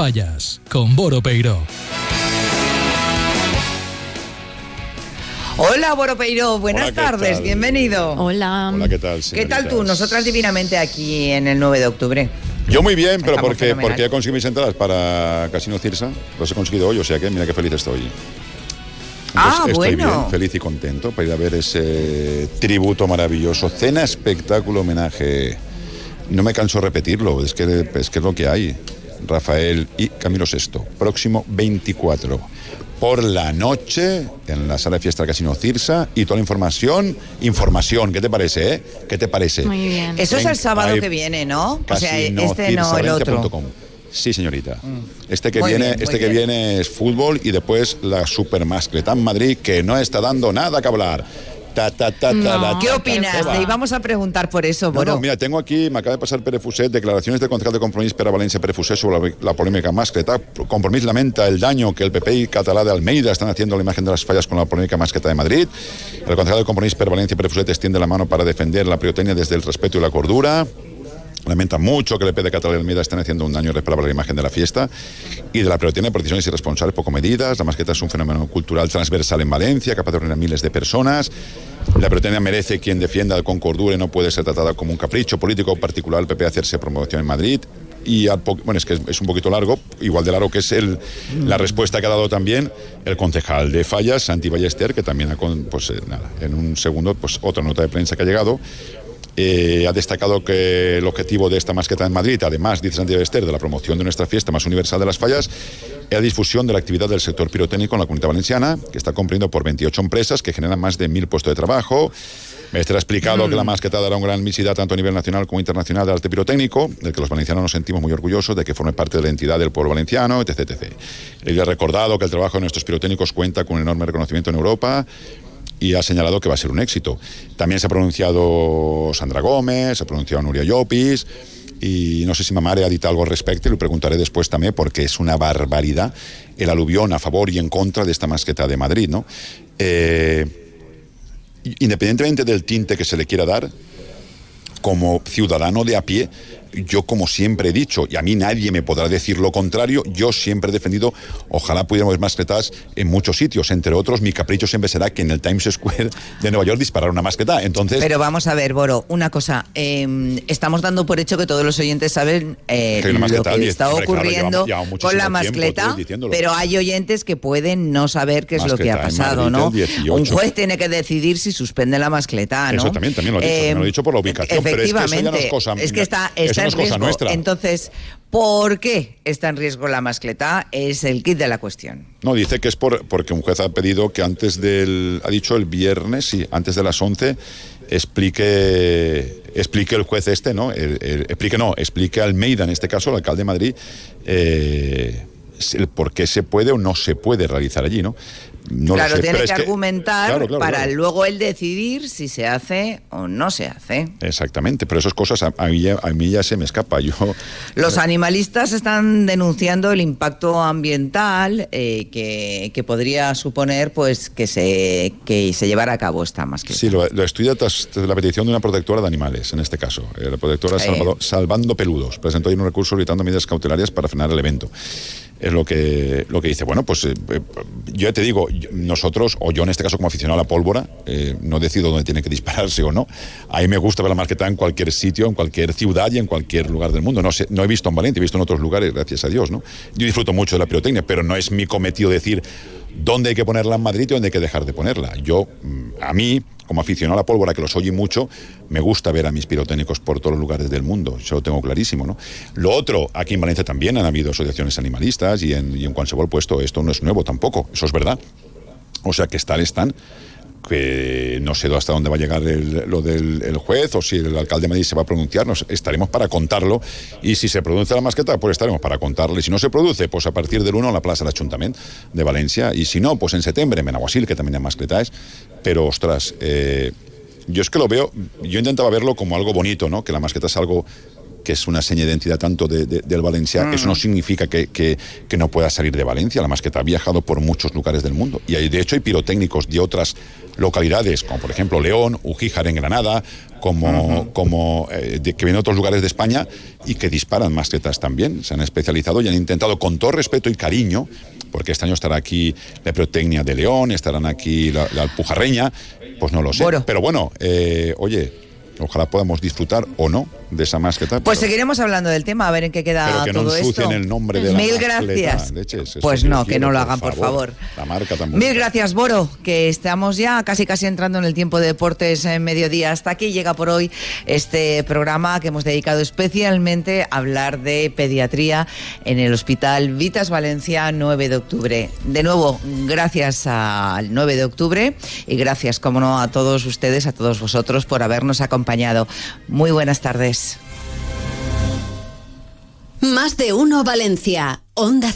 fallas con Boro Peiro. Hola Boropeiro, buenas tardes, bienvenido. Hola. Hola, ¿qué tal? ¿Qué tal tú? Nosotras divinamente aquí en el 9 de octubre. Yo muy bien, pero porque, porque he conseguido mis entradas para Casino Cirsa. Los he conseguido hoy, o sea que mira qué feliz estoy. ah, estoy bueno. bien, feliz y contento para ir a ver ese tributo maravilloso. Cena, espectáculo, homenaje. No me canso de repetirlo, es que, es que es lo que hay. Rafael y Camilo VI. Próximo 24. por la noche en la sala de fiesta del Casino Cirsa y toda la información, información, ¿qué te parece? Eh? ¿Qué te parece? Muy bien. Eso es el sábado que viene, ¿no? O sea, Casino este no, el otro. Sí, señorita. Este que Muy viene, bien, este que bien. viene es fútbol y después la Super Mascleta en Madrid que no está dando nada que hablar. Ta, ta, ta, ta, la, ¿Qué opinas? Te íbamos a preguntar por eso, No, Boro. no, mira, tengo aquí, me acaba de pasar Pere Fuset, declaraciones de concejal de Compromís per a Valencia Pere Fuset sobre la, la polémica mascleta. Compromís lamenta el daño que el PP y Catalá de Almeida están haciendo a la imagen de las fallas con la polémica mascleta de Madrid. El concejal de Compromís per Valencia Pere Fuset extiende la mano para defender la pirotecnia desde el respeto y la cordura. Lamenta mucho que el PP de Catalá y Almeida estén haciendo un daño irreparable a la imagen de la fiesta y de la pirotecnia por decisiones irresponsables, poco medidas. La mascleta es un fenómeno cultural transversal en Valencia, capaz de reunir a miles de personas. La pirotecnia merece quien defienda con cordura y no puede ser tratada como un capricho político particular. El PP hacerse promoción en Madrid. Y al bueno, es que es, es un poquito largo, igual de largo que es el, la respuesta que ha dado también el concejal de Fallas, Santi Ballester, que también ha, con- pues eh, nada, en un segundo, pues otra nota de prensa que ha llegado. Eh, ha destacado que el objetivo de esta masqueta en Madrid, además, dice Santiago Ester, de la promoción de nuestra fiesta más universal de las fallas, es la difusión de la actividad del sector pirotécnico en la comunidad valenciana, que está comprendido por 28 empresas que generan más de mil puestos de trabajo. Este ha explicado que la masqueta dará un gran visibilidad tanto a nivel nacional como internacional del arte pirotécnico, del que los valencianos nos sentimos muy orgullosos de que forme parte de la entidad del pueblo valenciano, etc. ha recordado que el trabajo de nuestros pirotécnicos cuenta con un enorme reconocimiento en Europa y ha señalado que va a ser un éxito. También se ha pronunciado Sandra Gómez, se ha pronunciado Nuria Llopis, y no sé si Mamare ha dicho algo al respecto, y lo preguntaré después también, porque es una barbaridad el aluvión a favor y en contra de esta masqueta de Madrid, ¿no? Eh, independientemente del tinte que se le quiera dar, como ciudadano de a pie, yo como siempre he dicho, y a mí nadie me podrá decir lo contrario, yo siempre he defendido, ojalá pudiéramos ver mascletas en muchos sitios, entre otros mi capricho siempre será que en el Times Square de Nueva York disparar una mascleta, entonces... Pero vamos a ver, Boro, una cosa. eh, estamos dando por hecho que todos los oyentes saben eh, Que lo que está claro, ocurriendo llevamos- llevamos con la diciéndolo. pero hay oyentes que pueden no saber qué es lo que ha pasado, Madrid ¿no? el 18. Un juez tiene que decidir si suspende la mascleta, ¿no? Eso también, también lo he dicho, Eh, lo he dicho por la ubicación, pero es que eso ya no es Efectivamente, cosa- es que está, está en riesgo. nuestra. Entonces, ¿por qué está en riesgo la mascleta? Es el kit de la cuestión. No, dice que es por, porque un juez ha pedido que antes del, ha dicho el viernes, sí, antes de las 11, explique, explique el juez este, ¿no? El- el- explique, no, explique a Almeida, en este caso, el alcalde de Madrid, eh, el por qué se puede o no se puede realizar allí, ¿no? No lo claro, sé, tiene que, que- argumentar Claro, claro, para luego él decidir si se hace o no se hace. Exactamente, pero esas cosas a, a mí, ya- a mí ya se me escapa. Yo, Los animalistas están denunciando el impacto ambiental eh, que, que podría suponer pues que se, que se llevara a cabo esta mascleta. Sí, lo, lo estudia tras, la petición de una protectora de animales, en este caso. Eh, La protectora. Salvado- Salvando Peludos presentó ahí un recurso solicitando medidas cautelarias para frenar el evento. Es lo que, lo que dice. Bueno, pues eh, eh, yo te digo, nosotros, o yo en este caso como aficionado a la pólvora, eh, no decido dónde tiene que dispararse o no. A mí me gusta ver la masqueta en cualquier sitio, en cualquier ciudad y en cualquier lugar del mundo. No, sé, no he visto en Valencia, he visto en otros lugares, gracias a Dios. ¿no? Yo disfruto mucho de la pirotecnia, pero no es mi cometido decir dónde hay que ponerla en Madrid y dónde hay que dejar de ponerla. Yo, mm, a mí, como aficionado a la pólvora, que los oye mucho, me gusta ver a mis pirotécnicos por todos los lugares del mundo. Eso lo tengo clarísimo, ¿no? Lo otro, aquí en Valencia también han habido asociaciones animalistas y en, y en cualquier puesto esto no es nuevo tampoco, eso es verdad. O sea que estar están que no sé hasta dónde va a llegar lo del el juez o si el alcalde de Madrid se va a pronunciar, nos, estaremos para contarlo y si se produce la masqueta, pues estaremos para contarle. Si no se produce, pues a partir del 1 a la plaza del Ayuntamiento de Valencia y si no, pues en septiembre en Benaguasil, que también hay mascletas, pero ostras, eh, yo es que lo veo, yo intentaba verlo como algo bonito, ¿no? Que la masqueta es algo que es una seña de identidad tanto de- de- del Valencia, Mm. eso no significa que, que- que no pueda salir de Valencia, la masqueta ha viajado por muchos lugares del mundo y hay, de hecho hay pirotécnicos de otras localidades, como por ejemplo León, Ujíjar en Granada, como, como eh, de- que vienen de otros lugares de España y que disparan masquetas también, se han especializado y han intentado con todo respeto y cariño, porque este año estará aquí la pirotecnia de León, estarán aquí la, la alpujarreña, pues no lo sé. Bueno. Pero bueno, eh, oye, Ojalá podamos disfrutar o no de esa mascleta. Pues seguiremos hablando del tema, a ver en qué queda pero que todo no esto. el nombre de la Mil mascleta, gracias. leches, pues no, que no lo hagan, por favor. La marca tampoco. Mil gracias, Boro, que estamos ya casi casi entrando en el tiempo de deportes en mediodía. Hasta aquí llega por hoy este programa que hemos dedicado especialmente a hablar de pediatría en el Hospital Vitas Valencia 9 de octubre. De nuevo, gracias al 9 de octubre y gracias, como no, a todos ustedes, a todos vosotros por habernos Muy buenas tardes. Más de uno Valencia, Onda